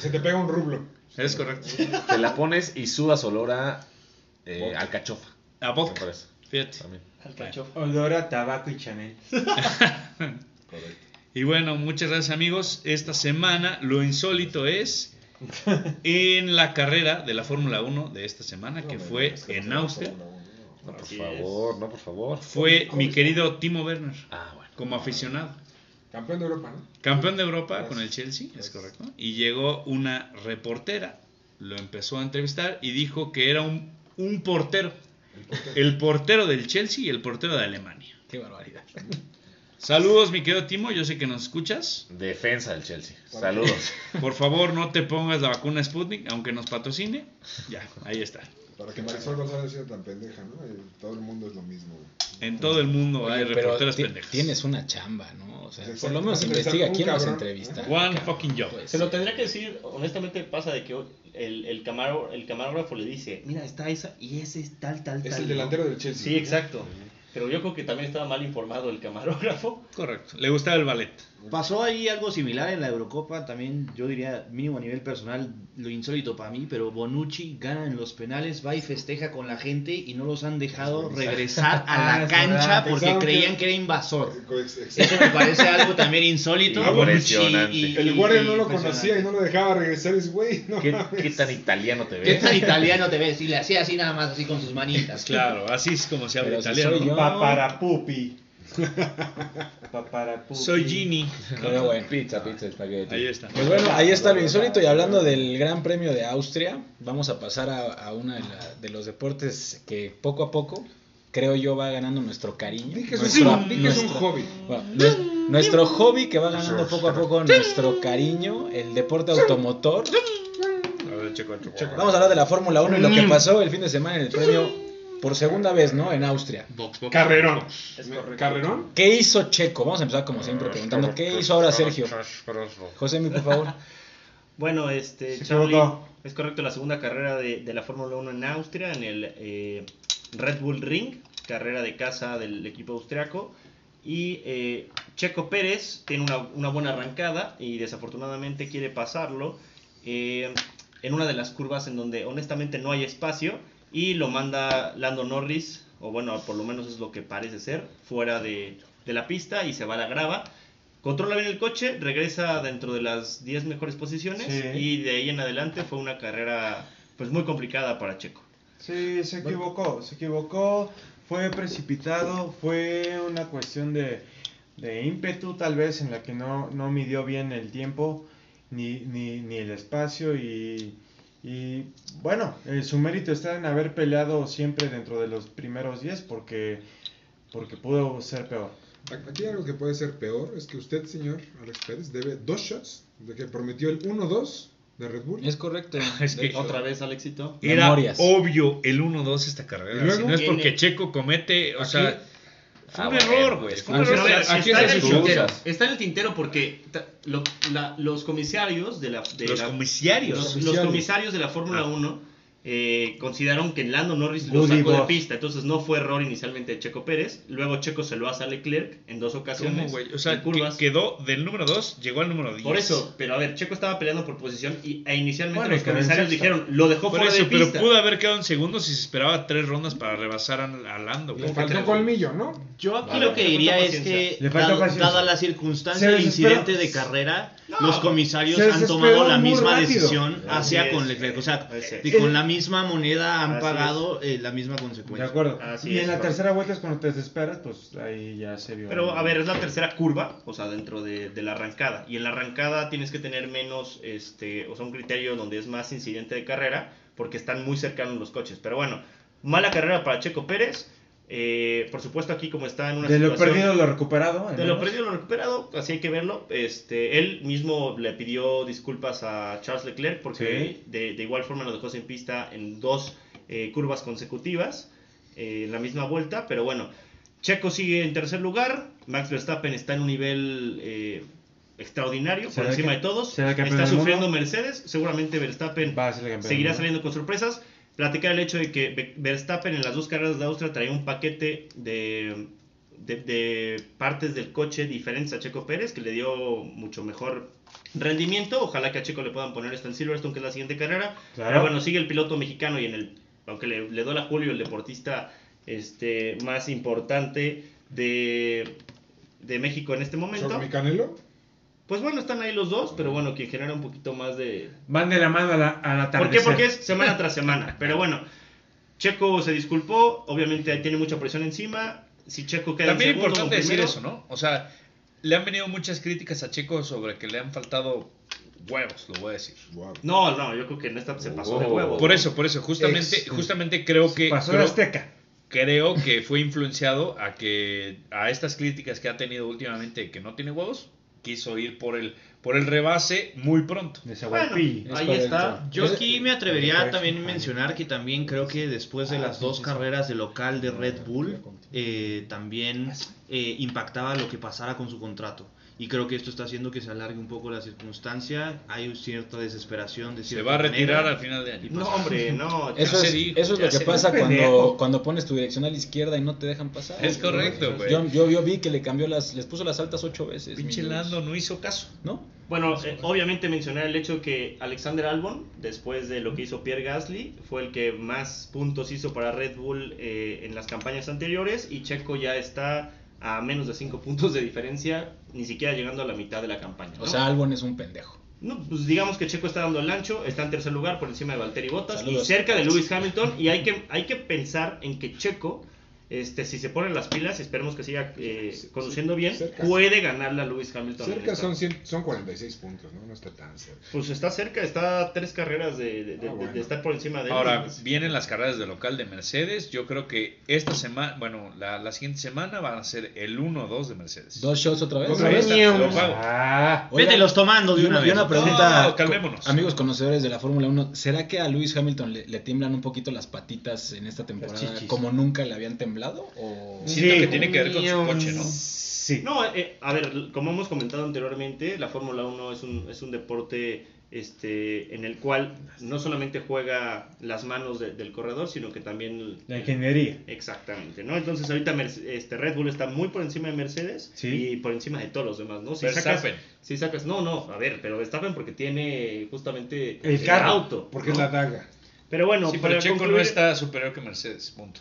Se te pega un rublo. Es correcto. Te la pones y sudas olor a eh, alcachofa. A vodka. parece. Fíjate. También. Alcachofa. Olor a tabaco y Chanel. Correcto. Y bueno, muchas gracias amigos. Esta semana lo insólito es en la carrera de la Fórmula 1 de esta semana, que fue en Austria. No, por Así favor, no, por favor. Fue mi querido Timo Werner, Ah, bueno. como aficionado. Campeón de Europa, ¿no? Campeón de Europa con el Chelsea, es correcto. Y llegó una reportera, lo empezó a entrevistar y dijo que era un, un portero. El portero del Chelsea y el portero de Alemania. Qué barbaridad. Saludos, mi querido Timo, yo sé que nos escuchas. Defensa del Chelsea. Saludos. Por favor, no te pongas la vacuna Sputnik, aunque nos patrocine. Ya, ahí está. Para que Marisol González sea tan pendeja, ¿no? Todo el mundo es lo mismo. En todo el mundo hay Oye, reporteras pendejas. tienes una chamba, ¿no? O sea, Exacto. por lo menos investiga quién nos cabrón. entrevista. One fucking job. Pues, Se lo tendría que decir, honestamente pasa de que el, el, camaro, el camarógrafo le dice, mira, está esa y ese es tal, tal, tal. Es el ¿no? delantero del Chelsea. Sí, exacto. Pero yo creo que también estaba mal informado el camarógrafo. Correcto. Le gustaba el ballet. Pasó ahí algo similar en la Eurocopa, también yo diría mínimo a nivel personal, lo insólito para mí, pero Bonucci gana en los penales, va y festeja con la gente y no los han dejado regresar a Ah, la es cancha porque creían que era invasor. Eso me parece algo también insólito. Impresionante. Y- y- El guardia no lo conocía y no lo dejaba regresar. Es güey, no ¿Qué, qué tan italiano te ¿Qué ves? tan italiano te ves? Y le hacía así nada más, así con sus manitas. Claro, así es como se habla italiano. soy yo- Paparapupi. Soy Gini. Pero bueno. Pizza, pizza, espagueti. Ahí está. Pues bueno, ahí está lo insólito y hablando del Gran Premio de Austria, vamos a pasar a, a uno de, la- de los deportes que poco a poco, creo yo, va ganando nuestro cariño. Nuestro- es un hobby. bueno, nuestro hobby que va ganando poco a poco nuestro cariño, el deporte automotor. Vamos a hablar de la Fórmula 1 y lo que pasó el fin de semana en el premio por segunda vez, ¿no? En Austria. Box, box. Carrerón. Carrerón. ¿Qué hizo Checo? Vamos a empezar como siempre preguntando, ¿qué hizo ahora Sergio? José, por favor. Bueno, este, Charlie, es correcto, la segunda carrera de, de la Fórmula 1 en Austria, en el eh, Red Bull Ring, carrera de casa del equipo austriaco. Y eh, Checo Pérez tiene una, una buena arrancada y desafortunadamente quiere pasarlo eh, en una de las curvas en donde honestamente no hay espacio y lo manda Lando Norris, o bueno, por lo menos es lo que parece ser, fuera de, de la pista y se va a la grava. Controla bien el coche, regresa dentro de las 10 mejores posiciones Sí. y de ahí en adelante fue una carrera pues muy complicada para Checo. Sí, se equivocó, se equivocó, fue precipitado, fue una cuestión de, de ímpetu tal vez en la que no, no midió bien el tiempo ni, ni, ni el espacio y, y bueno, eh, su mérito está en haber peleado siempre dentro de los primeros 10 porque, porque pudo ser peor. Aquí algo que puede ser peor es que usted, señor Alex Pérez, debe dos shots de que prometió el 1-2 de Red Bull. Es correcto. Es que Otra vez, Alexito. era Memorias. obvio el 1-2 esta carrera. Si no es porque Checo comete, o Aquí- sea, fue Ah, un error, güey. pues, Fue un error. está, es en el tintero, está en el tintero porque lo- la- los comisarios de la... de Los la- comisarios. Los, comisarios de la Fórmula Ah. 1 eh, consideraron que Lando Norris lo sacó de pista, entonces no fue error inicialmente de Checo Pérez. Luego Checo se lo hace a Leclerc en dos ocasiones. ¿Cómo, güey? O sea, en curvas. que quedó del número 2, llegó al número 10. Por eso, pero a ver, Checo estaba peleando por posición y e inicialmente Bueno, los comisarios dijeron, lo dejó Por fuera eso, de pero pista. pudo haber quedado en segundos si se esperaba tres rondas para rebasar a, a Lando. Le faltó colmillo, ¿no? Yo aquí Vale, lo que diría es paciencia. que, dada la circunstancia del incidente de carrera, No, los comisarios han tomado la misma rápido. decisión hacia con Leclerc. O sea, con la misma moneda han Así pagado eh, la misma De consecuencia. acuerdo. Así y es, en la bro. tercera vuelta es cuando te desesperas, pues ahí ya se vio. Pero a ver, es la tercera curva, o sea, dentro de, de la arrancada. Y en la arrancada tienes que tener menos, este, o sea, un criterio donde es más incidente de carrera, porque están muy cercanos los coches. Pero bueno, mala carrera para Checo Pérez. Eh, por supuesto, aquí como está en una de lo situación- perdido lo recuperado. De lo perdido lo recuperado, así hay que verlo. Este, él mismo le pidió disculpas a Charles Leclerc porque de, de igual forma lo dejó sin pista en dos eh, curvas consecutivas eh, en la misma vuelta. Pero bueno, Checo sigue en tercer lugar. Max Verstappen está en un nivel eh, extraordinario por ¿Será encima que- de todos. Está sufriendo? Mercedes. Seguramente Verstappen seguirá saliendo con sorpresas. Platicar el hecho de que Ve- Verstappen en las dos carreras de Austria traía un paquete de, de, de partes del coche diferentes a Checo Pérez, que le dio mucho mejor rendimiento. Ojalá que a Checo le puedan poner esto en Silverstone, que es la siguiente carrera. Claro. Pero bueno, sigue el piloto mexicano y en el, aunque le, le duela a Julio, el deportista este, más importante de, de México en este momento. ¿Sobre mi Canelo? Pues bueno, están ahí los dos, pero bueno, quien genera un poquito más de, Van de la mano a la, a la ¿Por qué? Porque es semana tras semana. Pero bueno, Checo se disculpó, obviamente tiene mucha presión encima. Si Checo queda También en segundo importante decir primero, eso, ¿no? O sea, le han venido muchas críticas a Checo sobre que le han faltado huevos, lo voy a decir. Wow. No, no, yo creo que en esta se pasó de Oh. huevo. Por eso, por eso, justamente, Ex- justamente creo que Pasó de creo, Azteca. creo que fue influenciado a que a estas críticas que ha tenido últimamente que no tiene huevos, quiso ir por el por el rebase muy pronto. De Bueno. Es ahí correcto. está. Yo aquí me atrevería también a mencionar que también creo que después de las dos carreras de local de Red Bull, eh, también eh, impactaba lo que pasara con su contrato. Y creo que esto está haciendo que se alargue un poco la circunstancia. Hay cierta desesperación de Se va a retirar al final de año. No, hombre, no. Eso es, dijo, eso es lo que pasa cuando, cuando pones tu dirección a la izquierda y no te dejan pasar. Es correcto, güey. Yo, yo, yo vi que le cambió las, les puso las altas ocho veces. Pinche. Lando no hizo caso. ¿No? Bueno, eh, obviamente mencionar el hecho que Alexander Albon, después de lo que hizo Pierre Gasly, fue el que más puntos hizo para Red Bull eh, en las campañas anteriores y Checo ya está a menos de 5 puntos de diferencia, ni siquiera llegando a la mitad de la campaña. ¿no? O sea, Albon es un pendejo. No, pues digamos que Checo está dando el ancho, está en tercer lugar por encima de Valtteri Bottas Saludos. y cerca de Lewis Hamilton y hay que, hay que pensar en que Checo, este, si se ponen las pilas, esperemos que siga eh, conduciendo bien, Cerca. puede ganarle a Lewis Hamilton. Cerca son, 100 son 46 puntos, ¿no? No está tan cerca. Pues está cerca, está a tres carreras de, de- de- Ah, bueno. de estar por encima de él. Ahora, vienen las carreras de local de Mercedes. Yo creo que esta semana, bueno, la, la siguiente semana van a ser el 1-2 de Mercedes. ¿Dos shows otra vez? Otra vez. Lo. Ah, Vételos tomando de una vez. una pregunta, No, calmémonos. amigos conocedores de la Fórmula 1, ¿será que a Lewis Hamilton le, le tiemblan un poquito las patitas en esta temporada como nunca le habían temblado? ¿O... Siento que tiene que ver con su coche, ¿no? Sí. No, eh, a ver, como hemos comentado anteriormente, la Fórmula 1 es un, es un deporte este, en el cual no solamente juega las manos de- del corredor, sino que también... La ingeniería. Exactamente, ¿no? Entonces ahorita Merce- este Red Bull está muy por encima de Mercedes Sí. y por encima de todos los demás, ¿no? Si Verstappen. sacas, si sacas, no, no, a ver, pero Verstappen porque tiene justamente El carro. auto, Porque ¿no? es la daga. Pero bueno, Sí, pero Checo no está superior que Mercedes, punto.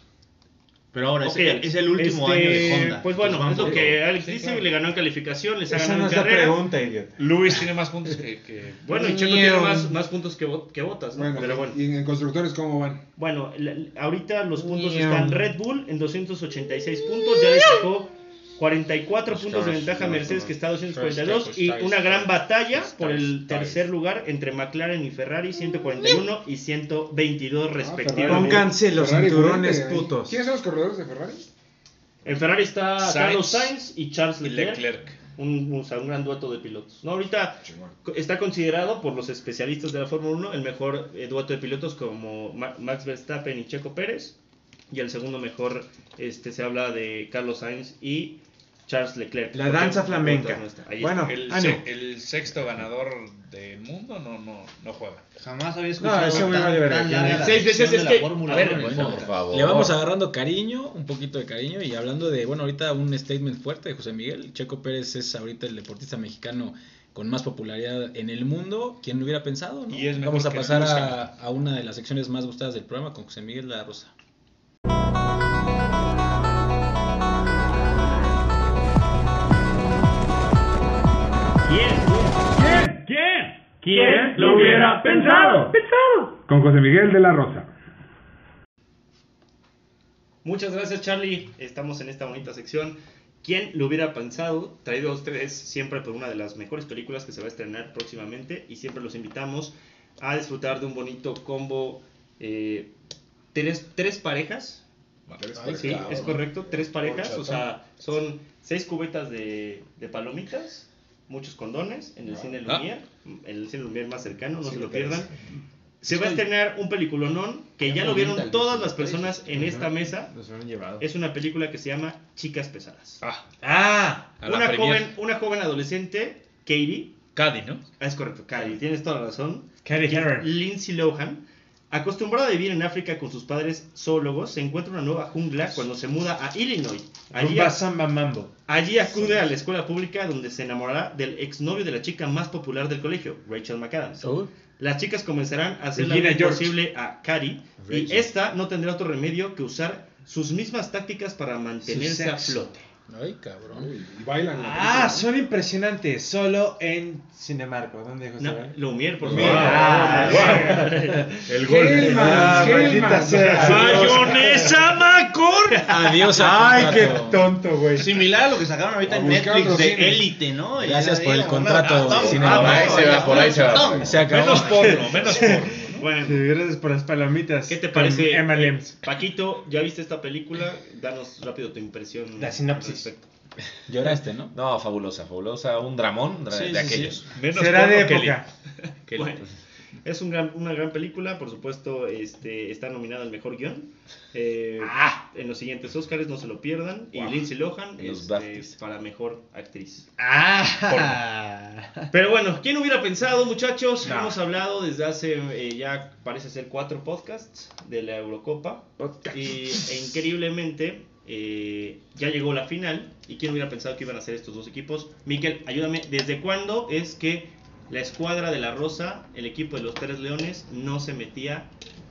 Pero ahora es- Ok, es, el último este, año de Honda. Pues bueno, es lo que Alex Sí, dice, claro. le ganó en calificación, les ha Esa ganado no en es la carrera. pregunta, idiota. Luis tiene más puntos que. que- Bueno, y Checo tiene más, más puntos que, que Botas, ¿no? Bueno, Pero bueno. ¿y en constructores cómo van? Bueno, la- la- ahorita los puntos están Red Bull en 286 puntos, ya le sacó 44 Los puntos de ventaja Mercedes que está a 242 Stars, y una gran batalla por el tercer lugar entre McLaren y Ferrari 141 y 122 respectivamente. Pónganse los cinturones putos. ¿Quiénes son los corredores de Ferrari? En Ferrari está Sainz Carlos Sainz y Charles Leclerc. Leclerc. Un, gran dueto de pilotos. No, ahorita está considerado por los especialistas de la Fórmula 1 el mejor eh, dueto de pilotos como Ma- Max Verstappen y Checo Pérez. Y el segundo mejor este se habla de Carlos Sainz y Charles Leclerc. La danza flamenca. no está. Ahí Bueno, está. El, ánimo. se- el sexto ganador del mundo no, no, no juega. Jamás había escuchado No, eso me vale sí, de es que- a ver, 1 en el Por favor. Le vamos agarrando cariño, un poquito de cariño y hablando de, bueno, ahorita un statement fuerte de José Miguel. Checo Pérez es ahorita el deportista mexicano con más popularidad en el mundo. ¿Quién lo hubiera pensado? no? Y es mejor Vamos a pasar a, a una de las secciones más gustadas del programa con José Miguel La Rosa. ¿Quién? ¿Quién lo hubiera pensado? Pensado. Con José Miguel de la Rosa. Muchas gracias, Charlie. Estamos en esta bonita sección. ¿Quién lo hubiera pensado? Traído a ustedes siempre por una de las mejores películas que se va a estrenar próximamente y siempre los invitamos a disfrutar de un bonito combo. eh, tres, tres parejas. Ay, Sí, cabrón. es correcto, tres parejas. O sea, son seis cubetas de, de palomitas, muchos condones en el cine Lumière, en el cine Lumière más cercano, no Sí, se lo pierdan. Se va a estrenar un peliculonón que ya lo vieron todas las personas en esta mesa. Nos han llevado. Es una película que se llama Chicas Pesadas. Ah, Ah, Una premier. joven, una joven adolescente, Katie, Cady, ¿no? ah, es correcto, Katie, tienes toda la razón. Katie Heron. Lindsay Lohan, acostumbrada a vivir en África con sus padres zoólogos, se encuentra una nueva jungla cuando se muda a Illinois. Allí, allí acude a la escuela pública donde se enamorará del exnovio de la chica más popular del colegio, Rachel McAdams. Las chicas comenzarán a hacer la imposible a Cari y esta no tendrá otro remedio que usar sus mismas tácticas para mantenerse a flote. Ay, cabrón. Uy, y bailan. Ah, película, ¿no? son impresionantes. Solo en Cinemarco. ¿Dónde José? No, Lumière, por favor. Ah, El Hellman, Ah, Hellman. maldita sea. ¡Mayonesa Macor! Adiós a Ay, qué tonto, güey. Similar a lo que sacaron ahorita en Netflix de. Élite, ¿no? Gracias por el contrato, ah, Cine ah, Por ahí se va, por ahí se va. Se acabó. Menos porno, menos porno. Bueno, Sí, gracias por las palomitas. ¿qué te parece? M&M's. Paquito, ¿ya viste esta película? Danos rápido tu impresión. La al sinopsis. respecto. Lloraste, ¿no? No, fabulosa, fabulosa. Un dramón de, Sí, de sí, sí. aquellos. Menos Será de época. Kelly. Bueno, Es un gran, una gran película, por supuesto, este, está nominada al mejor guion. Eh, En los siguientes Oscars, no se lo pierdan. Y. Lindsay Lohan los este, para mejor actriz. Ah. Pero bueno, ¿quién hubiera pensado, muchachos? No. Hemos hablado desde hace eh, ya parece ser cuatro podcasts de la Eurocopa. Y, e increíblemente eh, ya llegó la final. ¿Y quién hubiera pensado que iban a ser estos dos equipos? Miquel, ayúdame. ¿Desde cuándo es que la escuadra de la Rosa, el equipo de los Tres Leones, no se metía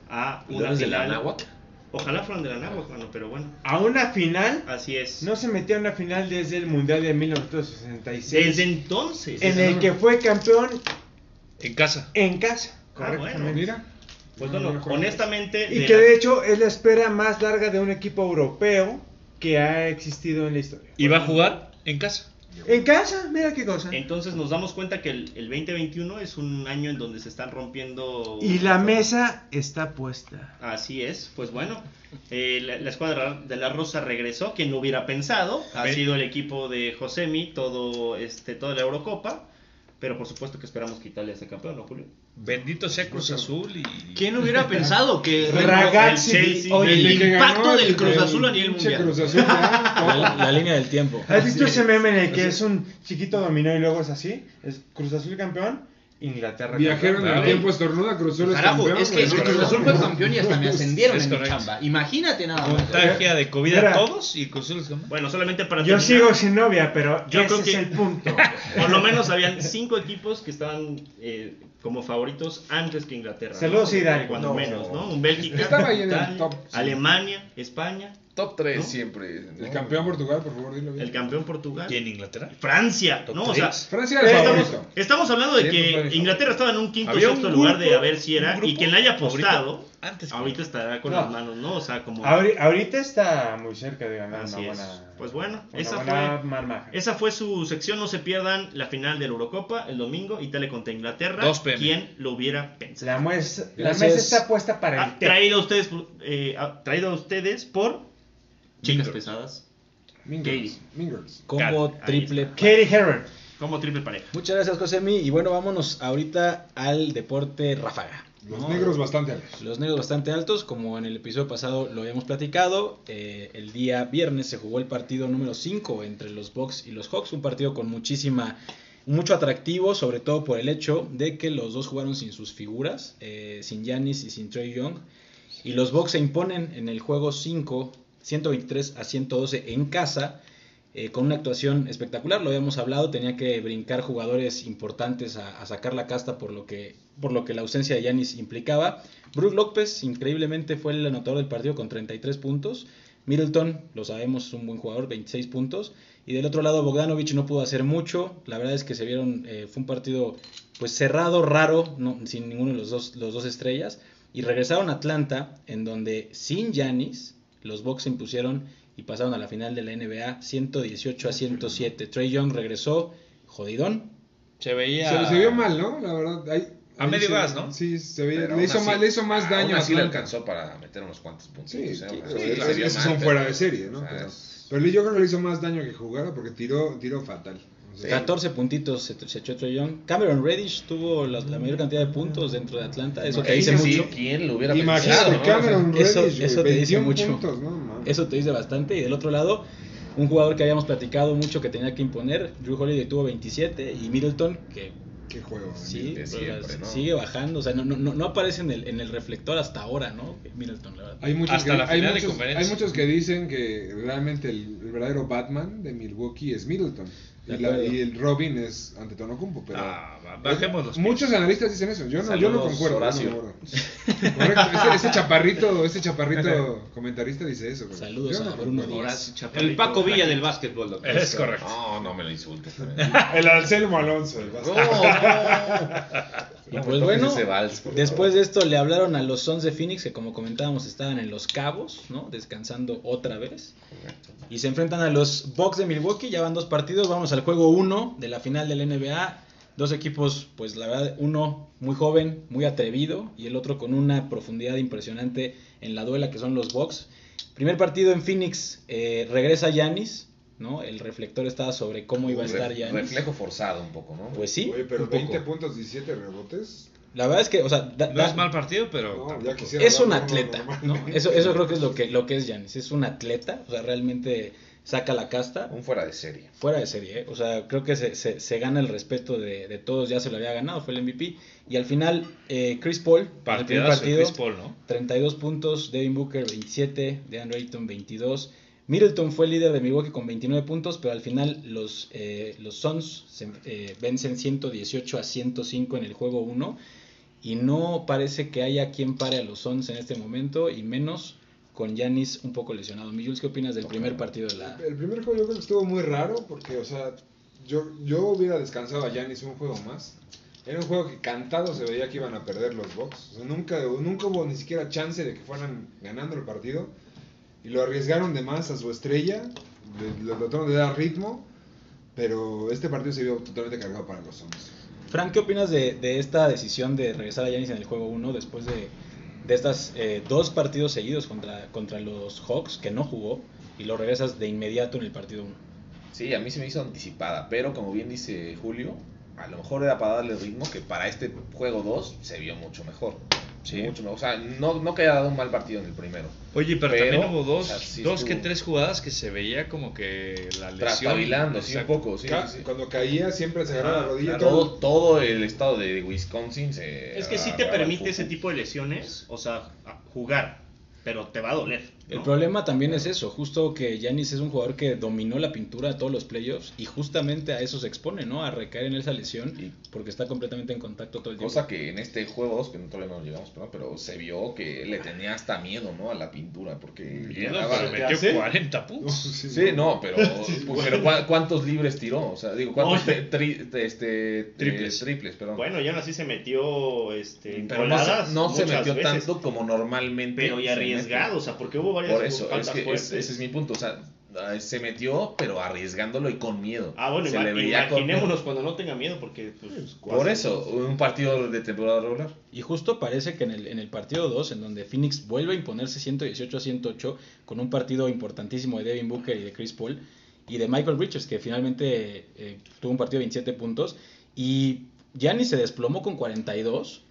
a una ¿Leones de la final? Anáhuac? Ojalá fueran de la Náhuac, mano, pero bueno, A una final, así es. no se metió a una final desde el Mundial de 1966. Desde entonces. en el que fue campeón En casa. en casa. Ah, bueno. Correctamente. Mira. Pues No, bueno, no, no, honestamente. Y de que la- de hecho es la espera más larga de un equipo europeo que ha existido en la historia. Y va a jugar en casa. En casa, mira qué cosa. Entonces nos damos cuenta que el, el 2021 es un año en donde se están rompiendo... Y la mesa está puesta. Así es, pues bueno, eh, la, la escuadra de la Rosa regresó, quien lo hubiera pensado, ha sido el equipo de Josemi, todo este, toda la Eurocopa, pero por supuesto que esperamos que Italia sea campeón, ¿no, Julio? Bendito sea Cruz Azul y. ¿Quién hubiera pensado que Ragazzi, el Chelsea, Oye, Desde el impacto ganó del el- Cruz Azul a nivel mundial? Cruz Azul. La, la línea del tiempo. ¿Has visto ese meme en el que es un chiquito dominó y luego es así? Es Cruz Azul campeón, Inglaterra Viajero en el tiempo estornuda, Cruz Azul es Carajo, campeón. es que. Cruz Azul fue campeón y hasta me ascendieron Es en mi chamba. Imagínate nada más. Contagia de COVID Mira. a todos y Cruz Azul es campeón. Bueno, solamente para Yo sigo sin novia, pero Yo ese creo es que- el punto. Por lo menos habían cinco equipos que estaban eh, como favoritos antes que Inglaterra. ¿no? Saludos, Hidalgo. Cuando No. menos, ¿no? Un Bélgica, Estaba ahí en el Italia, top, sí. Alemania, España, Top 3 ¿No? siempre. El campeón Portugal, por favor, dilo bien. el campeón Portugal, ¿Y en Inglaterra? Francia, Top ¿no? O sea. Francia era el estamos, favorito. estamos hablando de que. Inglaterra estaba en un quinto Había sexto lugar de a ver si era y quien la haya apostado antes que- ahorita estará con No. las manos, ¿no? O sea, como Ahori- ahorita está muy cerca de ganar Así una es. buena. Pues bueno, una esa buena fue- marmaja. esa fue su sección, no se pierdan la final de la Eurocopa el domingo, Italia contra Inglaterra. 2 p.m. ¿Quién lo hubiera pensado? La, mues- la mesa está puesta para Ah, el té. traído a ustedes, eh, ah, traído a ustedes por chicas pesadas, Mingers. Mingers. Combo triple. Katie Heron. como triple pareja. Muchas gracias, Josemi. Y bueno, vámonos ahorita al deporte ráfaga. Los ¿no? negros bastante altos. Los negros bastante altos, como en el episodio pasado lo habíamos platicado. eh, el día viernes se jugó el partido número 5 entre los Bucks y los Hawks. Un partido con muchísima, mucho atractivo, sobre todo por el hecho de que los dos jugaron sin sus figuras, eh, sin Giannis y sin Trey Young. Y los Bucks se imponen en el juego 5, 123 a 112 en casa. eh, con una actuación espectacular, lo habíamos hablado, tenía que brincar jugadores importantes a, sacar la casta por lo que por lo que la ausencia de Yanis implicaba. Brook López, increíblemente, fue el anotador del partido con 33 puntos. Middleton, lo sabemos, es un buen jugador, 26 puntos. Y del otro lado, Bogdanovich no pudo hacer mucho. La verdad es que se vieron, eh, fue un partido pues cerrado, raro, sin ninguno de los dos, los dos estrellas. Y regresaron a Atlanta, en donde sin Yanis, los Bucks se impusieron y pasaron a la final de la NBA 118 a 107. Trey Young regresó, jodidón, Se veía. Se, se vio mal, ¿no? La verdad. Ahí, A ahí medio se- gas, ¿no? Sí, se veía. Pero Le hizo, así- más, le hizo más daño aún a así le alcanzó para meter unos cuantos puntos. Sí, o sí, sí, esos- mal, son fuera de serie, ¿no? o sea, Pero, es- pero yo creo que le hizo más daño que jugara porque tiró, tiró fatal. Sea, 14 puntitos se, se echó Trey Young. Cameron Reddish tuvo la, la mayor cantidad de puntos dentro de Atlanta. Eso te dice sí, mucho. ¿Quién lo hubiera Imagínate, pensado? Cameron Eso- Reddish, güey, eso te dice 21 mucho. puntos, ¿no? Mames. Eso te dice bastante. Y del otro lado, un jugador que habíamos platicado mucho que tenía que imponer. Drew Holiday tuvo 27 y Middleton, que Qué juego. sí, siempre, ¿no? sigue bajando. O sea, no, no, no aparece en el, en el reflector hasta ahora, ¿no? Middleton, la verdad. Hay muchos, Hasta que, la hay, final de muchos, conferencia. hay muchos que dicen que realmente el, el verdadero Batman de Milwaukee es Middleton. Y, la- y el Robin es Antetokounmpo, pero Ah, ba- bajemos los muchos analistas dicen eso. Yo no, yo no concuerdo. yo no Horacio. concuerdo. Correcto. Ese, ese chaparrito, ese chaparrito comentarista dice eso. Saludos Yo no a Bruno. Díaz. El Paco Villa del básquetbol, doctor. Es correcto. No, no me lo insultes. El Anselmo Alonso. el No, basta. no. Y No pues toques bueno, ese vals, por después de esto le hablaron a los Suns de Phoenix, que como comentábamos estaban en los cabos, ¿no? Descansando otra vez. Y se enfrentan a los Bucks de Milwaukee, ya van dos partidos, vamos al juego 1 de la final del NBA. Dos equipos, pues la verdad, uno muy joven, muy atrevido, y el otro con una profundidad impresionante en la duela que son los Bucks. Primer partido en Phoenix, eh, regresa Yanis, ¿no? El reflector estaba sobre cómo iba a estar Yanis. Reflejo forzado un poco, ¿no? Pues sí, Oye, pero un poco. 20 puntos, 17 rebotes. La verdad es que, o sea, da- No da- es mal partido, pero No, ya es un no, atleta, no, ¿no? no, no. Eso, eso creo que es lo que, lo que es Giannis. Es un atleta, o sea, realmente saca la casta. Un fuera de serie. Fuera de serie, ¿eh? o sea, creo que se, se- se gana el respeto de, de todos, ya se lo había ganado, fue el MVP. Y al final, eh, Chris Paul, el primer partido, Chris Paul, ¿no? 32 puntos, Devin Booker 27, DeAndre Ayton 22. Middleton fue el líder de Milwaukee con 29 puntos, pero al final los, eh, los Suns se, eh, vencen 118 a 105 en el juego 1 y no parece que haya quien pare a los Suns en este momento y menos con Giannis un poco lesionado. Jules, ¿qué opinas del primer partido de la... El primer juego yo creo que estuvo muy raro porque, o sea, yo, yo hubiera descansado a Giannis un juego más. Era un juego que cantado se veía que iban a perder los Bucks. O sea, nunca, nunca hubo ni siquiera chance de que fueran ganando el partido. Y lo arriesgaron de más a su estrella. Le, trataron de dar ritmo. Pero este partido se vio totalmente cargado para los Suns. Frank, ¿qué opinas de, de esta decisión de regresar a Giannis en el juego 1 después de, de estos dos partidos seguidos contra, contra los Hawks que no jugó y lo regresas de inmediato en el partido 1? Sí, a mí se me hizo anticipada, pero como bien dice Julio, a lo mejor era para darle ritmo que para este juego 2 se vio mucho mejor. Sí. Mucho mejor. O sea, no, no que haya dado un mal partido en el primero. Oye, pero, Pero, también hubo dos, o sea, sí dos que tres jugadas que se veía como que la lesión. Trastabilando, sí, un poco. Sí, Ca- sí, sí. Cuando caía siempre se agarraba Ah, la rodilla. Todo, todo- todo el estado de Wisconsin se. Es que sí te permite ese tipo de lesiones, o sea, jugar, pero te va a doler. ¿No? El problema también es eso, justo que Giannis es un jugador que dominó la pintura de todos los playoffs y justamente a eso se expone, ¿no? A recaer en esa lesión Y- porque está completamente en contacto todo el tiempo. Cosa que en este juego 2, que no- todavía no llegamos, perdón, pero se vio que le tenía hasta miedo, ¿no? A la pintura, porque Miedo, pero ¿qué metió hace? 40 puntos. Sí, no, pero, pues, pero ¿cuá- ¿cuántos libres tiró? O sea, digo, ¿cuántos tri- te- este, Triples. eh, triples, perdón. Bueno, y aún así se metió este, pero no se, coladas no se metió veces, tanto como normalmente. Pero y arriesgado, o sea, porque hubo Por eso, es que es- ese es mi punto. O sea, se metió, pero arriesgándolo y con miedo. Ah, bueno, se ima- le veía con- imaginémonos cuando no tenga miedo, porque pues, Por eso, un partido de temporada regular. Y justo parece que en el, en el partido 2, en donde Phoenix vuelve a imponerse 118 a 108 con un partido importantísimo de Devin Booker y de Chris Paul y de Michael Bridges, que finalmente eh, tuvo un partido de 27 puntos. Y Giannis se desplomó con 42.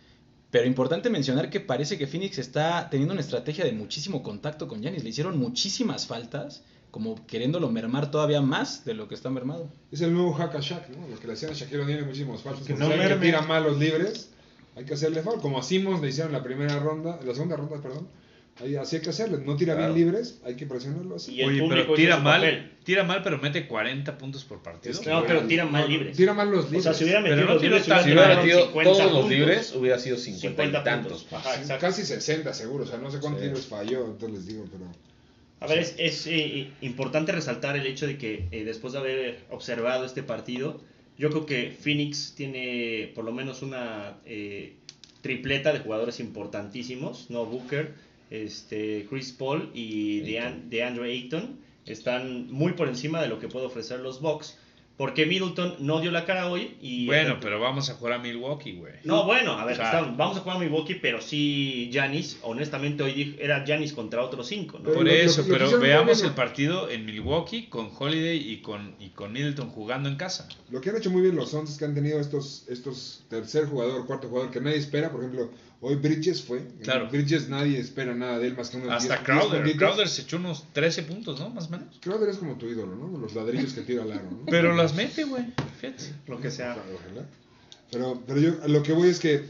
Pero importante mencionar que parece que Phoenix está teniendo una estrategia de muchísimo contacto con Giannis. Le hicieron muchísimas faltas, como queriéndolo mermar todavía más de lo que está mermado. Es el nuevo hack a Shaq, ¿no? Lo que le hacían a Shaquille O'Neal muchísimos falsos. Que no no que merme. tira mal los libres, hay que hacerle foul. Como a Simmons le hicieron la primera ronda, la segunda ronda, perdón. Ahí, así hay que hacerle. No tira Claro. bien libres, hay que presionarlo así. Y el Oye, público pero tira mal, papel. tira mal, pero mete 40 puntos por partido. Es que, No, pero tira mal libres. Tira mal los O libres. sea, si hubiera Pero metido no los libres, tanto. Si hubiera metido 50 todos los puntos. libres, hubiera sido 50, 50 y tantos. Ajá, exacto. Casi 60 seguro, o sea, no sé cuántos Sí. libres falló, entonces les digo, pero... A ver, es, es, eh, importante resaltar el hecho de que eh, después de haber observado este partido, yo creo que Phoenix tiene por lo menos una eh, tripleta de jugadores importantísimos, ¿no? Booker, este, Chris Paul y Dean- DeAndre Ayton están muy por encima de lo que puede ofrecer los Bucks, porque Middleton no dio la cara hoy y... Bueno, pero vamos a jugar a Milwaukee, güey. No, bueno, a ver, O sea- está- vamos a jugar a Milwaukee, pero sí Giannis, honestamente hoy era Giannis contra otros cinco, ¿no? Pero Por eso, pero muy veamos el partido en Milwaukee con Holiday y con, y con Middleton jugando en casa. Lo que han hecho muy bien los Suns es que han tenido estos, estos tercer jugador, cuarto jugador que nadie espera. Por ejemplo, hoy Bridges fue. Claro. Bridges nadie espera nada de él más que unos Hasta 10 Crowder. puntitos. Crowder se echó unos 13 puntos, ¿no? Más o menos. Crowder es como tu ídolo, ¿no? Los ladrillos que tira al aro, ¿no? Pero las mete, güey. Fíjate. Lo que sea. Ojalá. Pero, pero yo lo que voy es que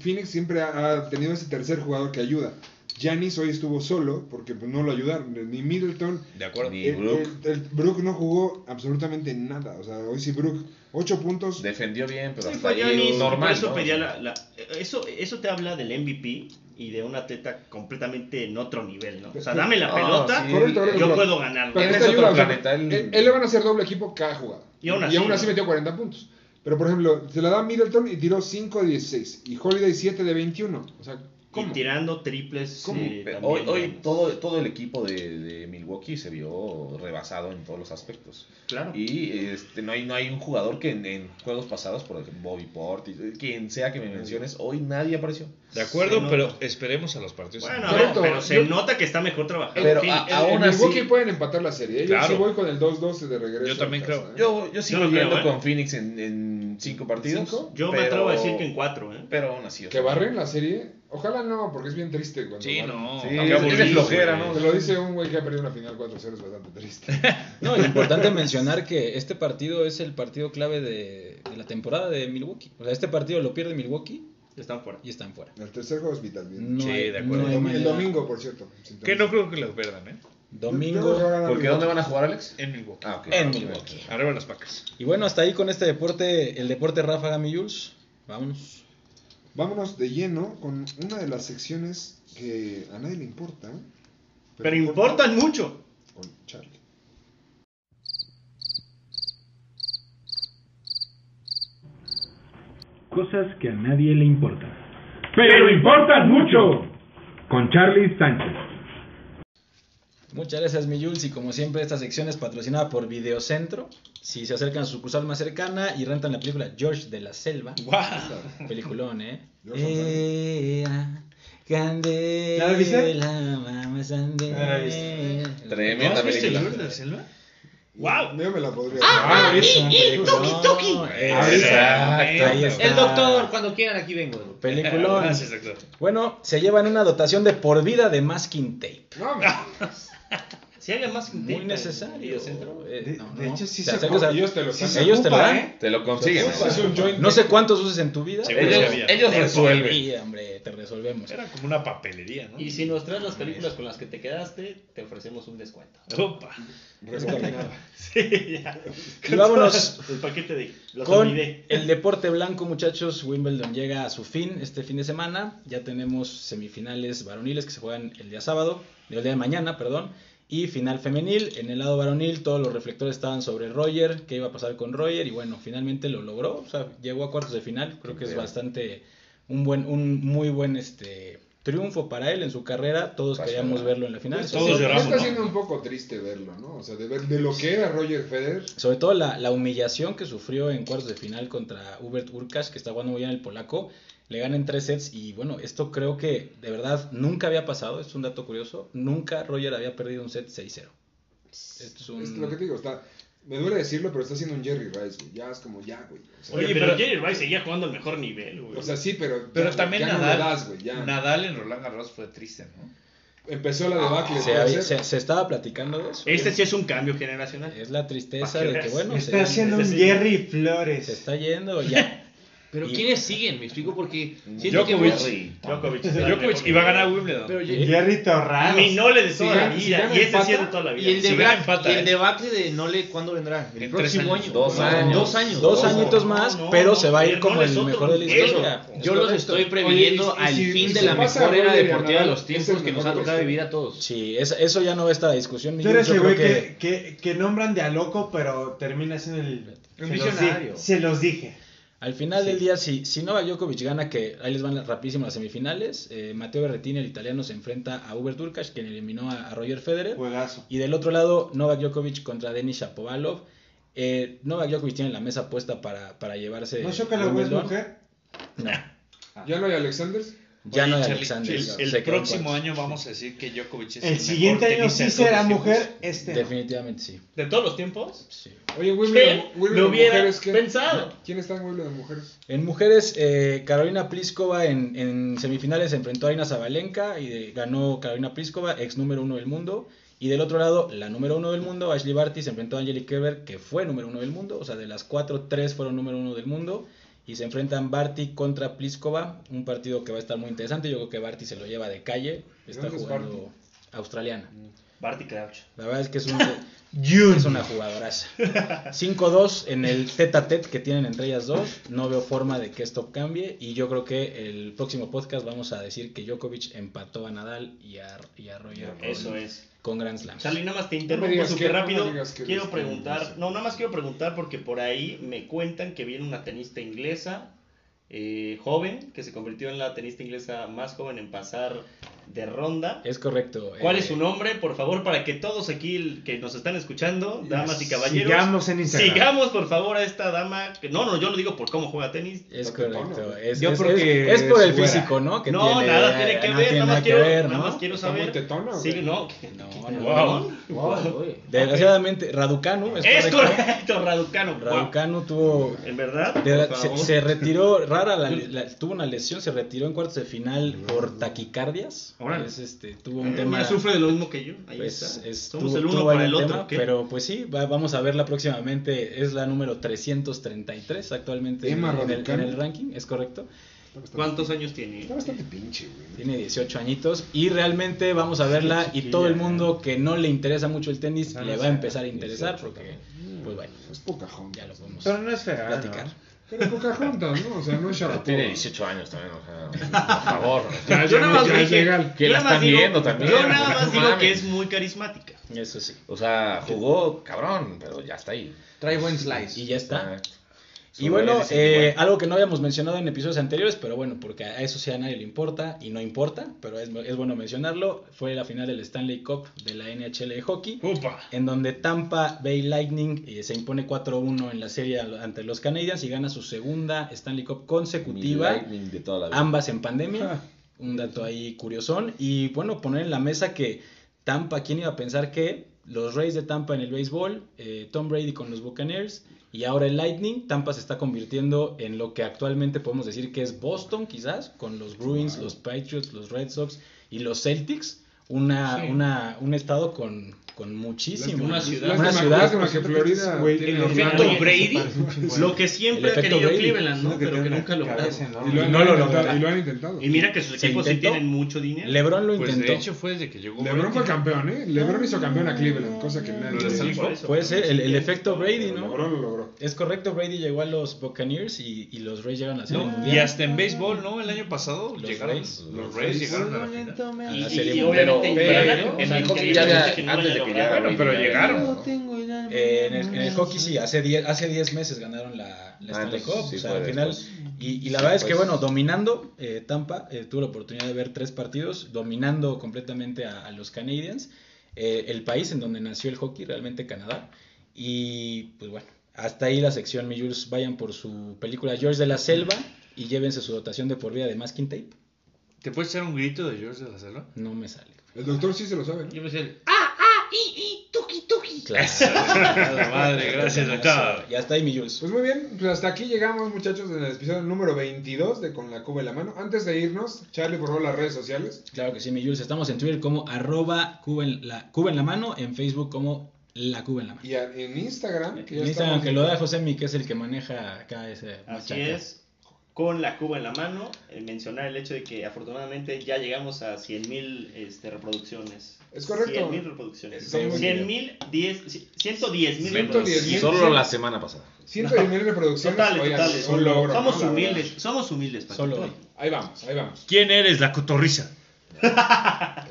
Phoenix siempre ha, ha tenido ese tercer jugador que ayuda. Giannis hoy estuvo solo porque pues, no lo ayudaron. Ni Middleton. De acuerdo. Ni El, Brook el- el Brook no jugó absolutamente nada. O sea, hoy sí Brook, 8 puntos. defendió bien, pero Sí, hasta fue ahí Giannis, normal. eso, ¿no? pedía la- la- eso, eso te habla del MVP y de un atleta completamente en otro nivel, ¿no? O sea, dame la Ah, pelota, sí. Correcto, correcto, yo puedo ganar. Pero Él esta es otro ayuda, o sea, planeta, él- él, él le van a hacer doble equipo cada jugada. Y aún así, ¿no? metió 40 puntos. Pero por ejemplo, se la da Middleton y tiró 5 de 16. Y Holiday 7 de 21. O sea, ¿Cómo? Y tirando triples. ¿Cómo? eh, Pero también hoy, todo, todo el equipo de, de Milwaukee se vio rebasado en todos los aspectos. Claro. Y este, no, hay, no hay un jugador que en, en juegos pasados, por ejemplo, Bobby Portis, quien sea que me menciones, hoy nadie apareció. De acuerdo, pero esperemos a los partidos. Bueno, pero se Yo- nota que está mejor trabajando. Pero a- aún en así- Milwaukee pueden empatar la serie. ¿eh? Yo Claro. sí voy con el 2-2 de regreso. Yo también casa, creo. ¿eh? Yo, yo sigo Yo no creo, ¿eh? con Phoenix en, en cinco partidos. ¿Cinco? Yo me atrevo a decir que en cuatro, ¿eh? Pero aún así. ¿Que barren la serie? Ojalá no, porque es bien triste cuando Sí, no. Sí, es- flojera, güey. ¿no? Te lo dice un güey que ha perdido una final 4-0, es bastante triste. No, es importante mencionar que este partido es el partido clave de, de la temporada de Milwaukee. O sea, este partido lo pierde Milwaukee Están fuera. y están fuera. El tercer juego es vital. bien. No Sí, hay- de acuerdo. no el manera. domingo, por cierto. Que no creo que los pierdan, ¿eh? Domingo. ¿Porque dónde van a jugar, Alex? En Milwaukee. Ah, ok. En Milwaukee. Arriba las pacas. Y bueno, hasta ahí con este deporte, el deporte ráfaga, Jules. Vámonos. Vámonos de lleno con una de las secciones que a nadie le importa. Pero importan mucho. Con Charlie. Cosas que a nadie le importan. Pero importan mucho. Con Charlie Sánchez. Muchas gracias, mi Jules. Y como siempre, esta sección es patrocinada por Videocentro. Si se acercan a su sucursal más cercana y rentan la película George de la Selva. Peliculón, ¿eh? George Ea, candela, ¿Ya la viste? vamos a andar. Ya la viste. Tremenda película. de la selva? ¡Wow! Yo me la podría. Ah, No, eh, Exacto. ahí está. El doctor, cuando quieran, aquí vengo. Peliculón. Gracias, doctor. Bueno, se llevan una dotación de por vida de masking tape. No, Si alguien más Muy necesario. Eh, De- no, de no. hecho, sí Te se ocupa. ellos te lo Sí se Ellos te lo dan. ¿eh? Te lo consiguen. Es un joint. No sé cuántos uses en tu vida. Seguro Ellos, ellos resuelven. Sí, hombre, te resolvemos. Era como una papelería, ¿no? Y si nos traes las películas con las que te quedaste, te ofrecemos un descuento. Opa. Sí, ya. Y vámonos El paquete de. Los Con olvidé. el deporte blanco, muchachos, Wimbledon llega a su fin este fin de semana. Ya tenemos semifinales varoniles que se juegan el día sábado, el día de mañana, perdón. Y final femenil. En el lado varonil todos los reflectores estaban sobre Roger, qué iba a pasar con Roger. Y bueno, finalmente lo logró. O sea, llegó a cuartos de final. Creo que es bastante un buen, un muy buen este triunfo para él en su carrera. Todos queríamos verlo en la final. Pues, Todos sí, lloramos, Está ¿no? siendo un poco triste verlo, ¿no? O sea, de, ver, de lo que era Roger Federer. Sobre todo la, la humillación que sufrió en cuartos de final contra Hubert Urkas, que está jugando muy bien el polaco. Le ganan tres sets y bueno, esto creo que de verdad nunca había pasado. Es un dato curioso. Nunca Roger había perdido un set 6-0. Esto es un... Es lo que te digo, está. Me duele decirlo, pero está haciendo un Jerry Rice, güey. Ya es como ya, güey. O sea, Oye, pero, pero- Jerry Rice seguía jugando al mejor nivel, güey. o sea, sí, pero. Pero ya, también ya Nadal, le das, güey. Ya. Nadal en Roland Garros fue triste, ¿no? Empezó la debacle. se, ser. se- se estaba platicando de eso. este sí es un cambio generacional. Es la tristeza de que bueno, Está se, haciendo un Jerry Flores. se está yendo ya. Pero Y- ¿quiénes siguen? Me explico porque siento que Djokovic. Djokovic. Iba a ganar Wimbledon. Pero yo- Jerry Torrado. Mi Nole de toda la vida. y ese sí es de toda la vida. y el, Si debate, gana, empata, y el ¿eh? debate de Nole, ¿cuándo vendrá? El En próximo tres año. Dos No, años. Dos años. Dos No, añitos no, más, no, pero no, se va a ir no, como el otro mejor de la historia. Yo Es los estoy previendo Oye, y- y al si- fin y de la mejor era y deportiva de los tiempos que nos ha tocado historia. vivir a todos. Sí, es- eso ya no va a estar discusión. Tú eres Yo el creo güey que- que, que, que nombran de a loco, pero termina siendo el. Un se los visionario. di- Se los dije. Al final del día, si, si Novak Djokovic gana, que ahí les van rapidísimo las semifinales, eh, Matteo Berrettini, el italiano, se enfrenta a Hubert Urkacz, quien eliminó a, a Roger Federer. Juegazo. Y del otro lado, Novak Djokovic contra Denis Shapovalov. Eh, Novak Djokovic tiene la mesa puesta para, para llevarse. ¿No choca la mujer? No, ¿Ya no hay Alexanders? ya Oye, no hay Charlie, Alexander. El, próximo año vamos a decir que Djokovic es El el siguiente mejor año sí será mujer. Este. Definitivamente sí. ¿De todos los tiempos? sí. Oye, Wimbledon, ¿Qué? Wimbledon Lo hubiera mujeres, ¿qué? pensado. ¿Quién está en Wimbledon mujeres? En mujeres, eh, Carolina Pliskova en, en semifinales se enfrentó a Arina Zabalenka y de- ganó Carolina Pliskova, ex número uno del mundo. Y del otro lado, la número uno del mundo, Ashley Barty, se enfrentó a Angelique Kerber, que fue número uno del mundo. O sea, de las cuatro, tres fueron número uno del mundo. Y se enfrentan Barty contra Pliskova, un partido que va a estar muy interesante. Yo creo que Barty se lo lleva de calle. Está es jugando australiana. Barty Crouch. La verdad es que es, un, es una jugadoraza. 5-2 en el tete a tete que tienen entre ellas dos. No veo forma de que esto cambie. Y yo creo que el próximo podcast vamos a decir que Djokovic empató a Nadal y a, y a Roger Eso con, es. con Grand Slam. Charlie, nada más te interrumpo súper no me rápido. quiero preguntar, no, nada más quiero preguntar porque por ahí me cuentan que viene una tenista inglesa eh, joven, que se convirtió en la tenista inglesa más joven en pasar de ronda. Es correcto. ¿Cuál eh, es su nombre? Por favor, para que todos aquí que nos están escuchando, damas y caballeros, Sigamos en Instagram. sigamos por favor a esta dama. Que, no, no, yo lo digo por cómo juega tenis. Es correcto. ¿no? Es, Yo es- porque es- es por el físico, ¿no? Que no, tiene- nada tiene que ver, nada más quiero, ver, nada más quiero ¿Está muy saber. Sí, no, No, no, Wow. Wow, Desgraciadamente, Raducanu es, Es correcto. correcto, Raducano. wow. Raducanu tuvo ¿En verdad? de- se, retiró rara la- la- tuvo una lesión se retiró en cuartos de final por taquicardias Órale. Es, este, tuvo un Eh, tema mira, sufre de lo mismo que yo. Ahí pues, está. es- Somos tuvo- el uno para el otro. pero pues sí va- vamos a verla próximamente es la número 333 actualmente en, en el, en el ranking es correcto ¿Cuántos años tiene? Está bastante pinche, güey. tiene 18 añitos y realmente vamos a verla y todo el mundo que no le interesa mucho el tenis le va a empezar a interesar porque pues bueno Es Pocahontas. ya lo podemos Pero no es fea, platicar ¿no? Pero Pocahontas, ¿no? O sea, no es Pero Sharapova. tiene 18 años también, o sea, por favor. Ya, Yo ya, nada más ya es dije- legal. Que la están digo- viendo también. Yo nada más digo mames. que es muy carismática. eso sí O sea, jugó cabrón, pero ya está ahí. Trae buen slice. y ya está Ah, Y bueno, eh, algo que no habíamos mencionado en episodios anteriores, pero bueno, porque a eso sí a nadie le importa y no importa, pero es, es bueno mencionarlo, fue la final del Stanley Cup de la NHL de hockey, Upa. en donde Tampa Bay Lightning eh, se impone 4-1 en la serie ante los Canadiens y gana su segunda Stanley Cup consecutiva, de toda la vida. ambas en pandemia, un dato ahí curiosón, y bueno, poner en la mesa que Tampa, ¿quién iba a pensar que los Rays de Tampa en el béisbol, eh, Tom Brady con los Buccaneers y ahora el Lightning, Tampa se está convirtiendo en lo que actualmente podemos decir que es Boston quizás, con los Bruins, los Patriots, los Red Sox y los Celtics, una, Sí. una, un estado con, con muchísimo. Una ciudad. Una ciudad. que Florida el efecto. Brady, chingo. Lo que siempre ha querido Brady. Cleveland, ¿no? Pero que nunca lograron. lo, han, No lo intentado, lograron. y lo han intentado. Y mira que sus equipos sí tienen mucho dinero. LeBron lo Pues intentó. de hecho fue desde que llegó. LeBron fue campeón, ¿eh? LeBron hizo campeón a Cleveland, cosa que nadie. Puede ser el, el efecto Brady, ¿no? LeBron lo logró. Es correcto, Brady llegó a los Buccaneers y, y los Rays llegan a la Serie No, Mundial. y hasta en béisbol, ¿no? El año pasado Los llegaron. Rays. Los Rays llegaron a la serie mundial. obviamente Pero- en el hockey ya antes de llegara pero llegaron. Eh, en, el, en el hockey sí, hace 10 hace 10 meses ganaron la, la Ah, Stanley Cup. sí o sea, al final, y, y la verdad es que, Después. bueno, dominando eh, Tampa, eh, tuve la oportunidad de ver tres partidos, dominando completamente a, a los Canadiens, eh, el país en donde nació el hockey, realmente Canadá. Y pues bueno, hasta ahí la sección, mi Jules, vayan por su película George de la Selva y llévense su dotación de por vida de Masking Tape. ¿Te puedes echar un grito de George de la Selva? No me sale. El doctor sí se lo sabe, ¿no? Yo me sé. Claro. la madre, gracias, doctor. Ya está ahí, mi Jules. Pues muy bien, pues hasta aquí llegamos muchachos en el episodio número 22 de Con la Cuba en la mano. Antes de irnos, Charlie, por favor, las redes sociales. Claro que sí, mi Jules. Estamos en Twitter como arroba Cuba en la, Cuba en la mano, en Facebook como la Cuba en la mano. Y en Instagram, que ya En Instagram, que lo da José Mi, que es el que maneja acá ese Así machaca. es. Con la cuba en la mano, eh, mencionar el hecho de que afortunadamente ya llegamos a 100.000 este, reproducciones. Es correcto. 100.000 reproducciones. Está muy 100.000, 10, 110.000 110,000. reproducciones. Solo la semana pasada. 110 mil reproducciones. Totales, oigan, totales. un logro, somos humildes, somos humildes. Solo hoy. Ahí vamos, ahí vamos. ¿Quién eres la cotorriza?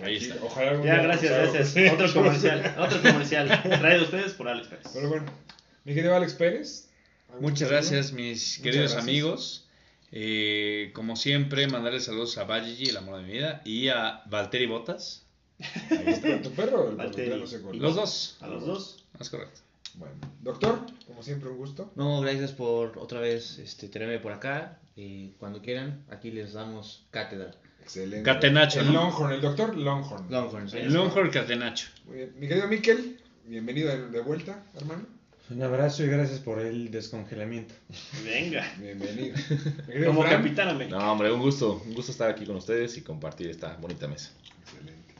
Ahí está. Ojalá algún Ya, día gracias, gracias. Otro comercial, otro comercial. Traído a ustedes por Alex Pérez. Pero bueno, mi querido Alex Pérez. ¿algún Muchas gracias, mis Muchas queridos gracias. amigos. Eh, como siempre, mandarles saludos a Valle, el amor de mi vida, y a Valtteri Botas. Ahí está tu perro, el Valtteri. no sé cuál. Los dos. A los dos. Es correcto. Bueno, doctor, como siempre, un gusto. No, gracias por otra vez este, tenerme por acá. Y cuando quieran, aquí les damos cátedra. Excelente. Catenacho, El ¿no? Longhorn, el doctor Longhorn. Longhorn, ¿sí? Longhorn Catenacho. Muy bien. Mi querido Miquel, bienvenido de vuelta, hermano. Un abrazo y gracias por el descongelamiento. Venga. Bienvenido. Como. Capitán América. No, hombre, un gusto. Un gusto estar aquí con ustedes y compartir esta bonita mesa. Excelente.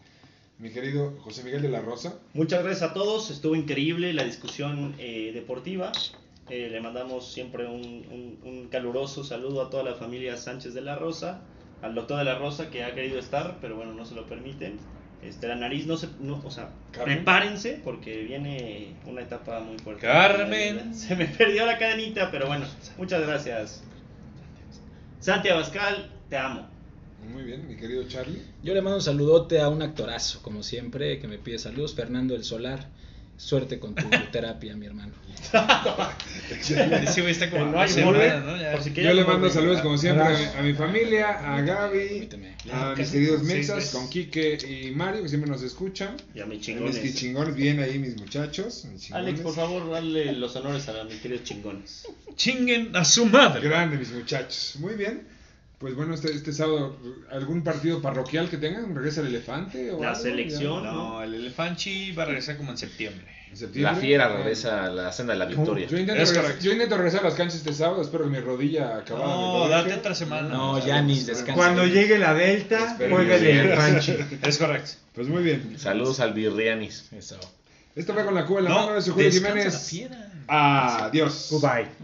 Mi querido José Miguel de la Rosa. Muchas gracias a todos, estuvo increíble la discusión eh, deportiva. Eh, le mandamos siempre un, un- un caluroso saludo a toda la familia Sánchez de la Rosa, al doctor de la Rosa que ha querido estar, pero bueno, no se lo permiten. Este, la nariz no se, no, o sea, Carmen. prepárense porque viene una etapa muy fuerte. Carmen. Se me perdió la cadenita, pero bueno, muchas gracias. Santi Abascal, te amo. Muy bien, mi querido Charlie. Yo le mando un saludote a un actorazo, como siempre, que me pide saludos, Fernando el Solar. Suerte con tu terapia, mi hermano. Ese güey está como No hay mole, ¿no? Ya. por si Yo le mando saludos como siempre a mi, a mi familia, a Gaby, a mis casi queridos mexas, meses. con Quique y Mario, que siempre nos escuchan. Y a mis Mis chingones. chingones, bien ahí mis muchachos. mis chingones. Alex, por favor, dale los honores a mis queridos chingones. Chinguen a su madre. Grande, mis muchachos. Muy bien. Pues bueno, este, este sábado, ¿algún partido parroquial que tengan? ¿Regresa el elefante? O La algo? selección. Ya, No, el Elefanchi va a regresar como en septiembre. en septiembre. La fiera regresa a la senda de la victoria. Yo intento, Es regresar, yo intento regresar a las canchas este sábado. Espero que mi rodilla acabada. No, date otra semana. No, Yanis, descansa. Cuando llegue la Delta, juega el sí. Panchi. Es correcto. Pues muy bien. Saludos al Virrianis. Eso. Esto va con la cuba en la No, mano de su Julio Jiménez. la fiera. Adiós. Goodbye.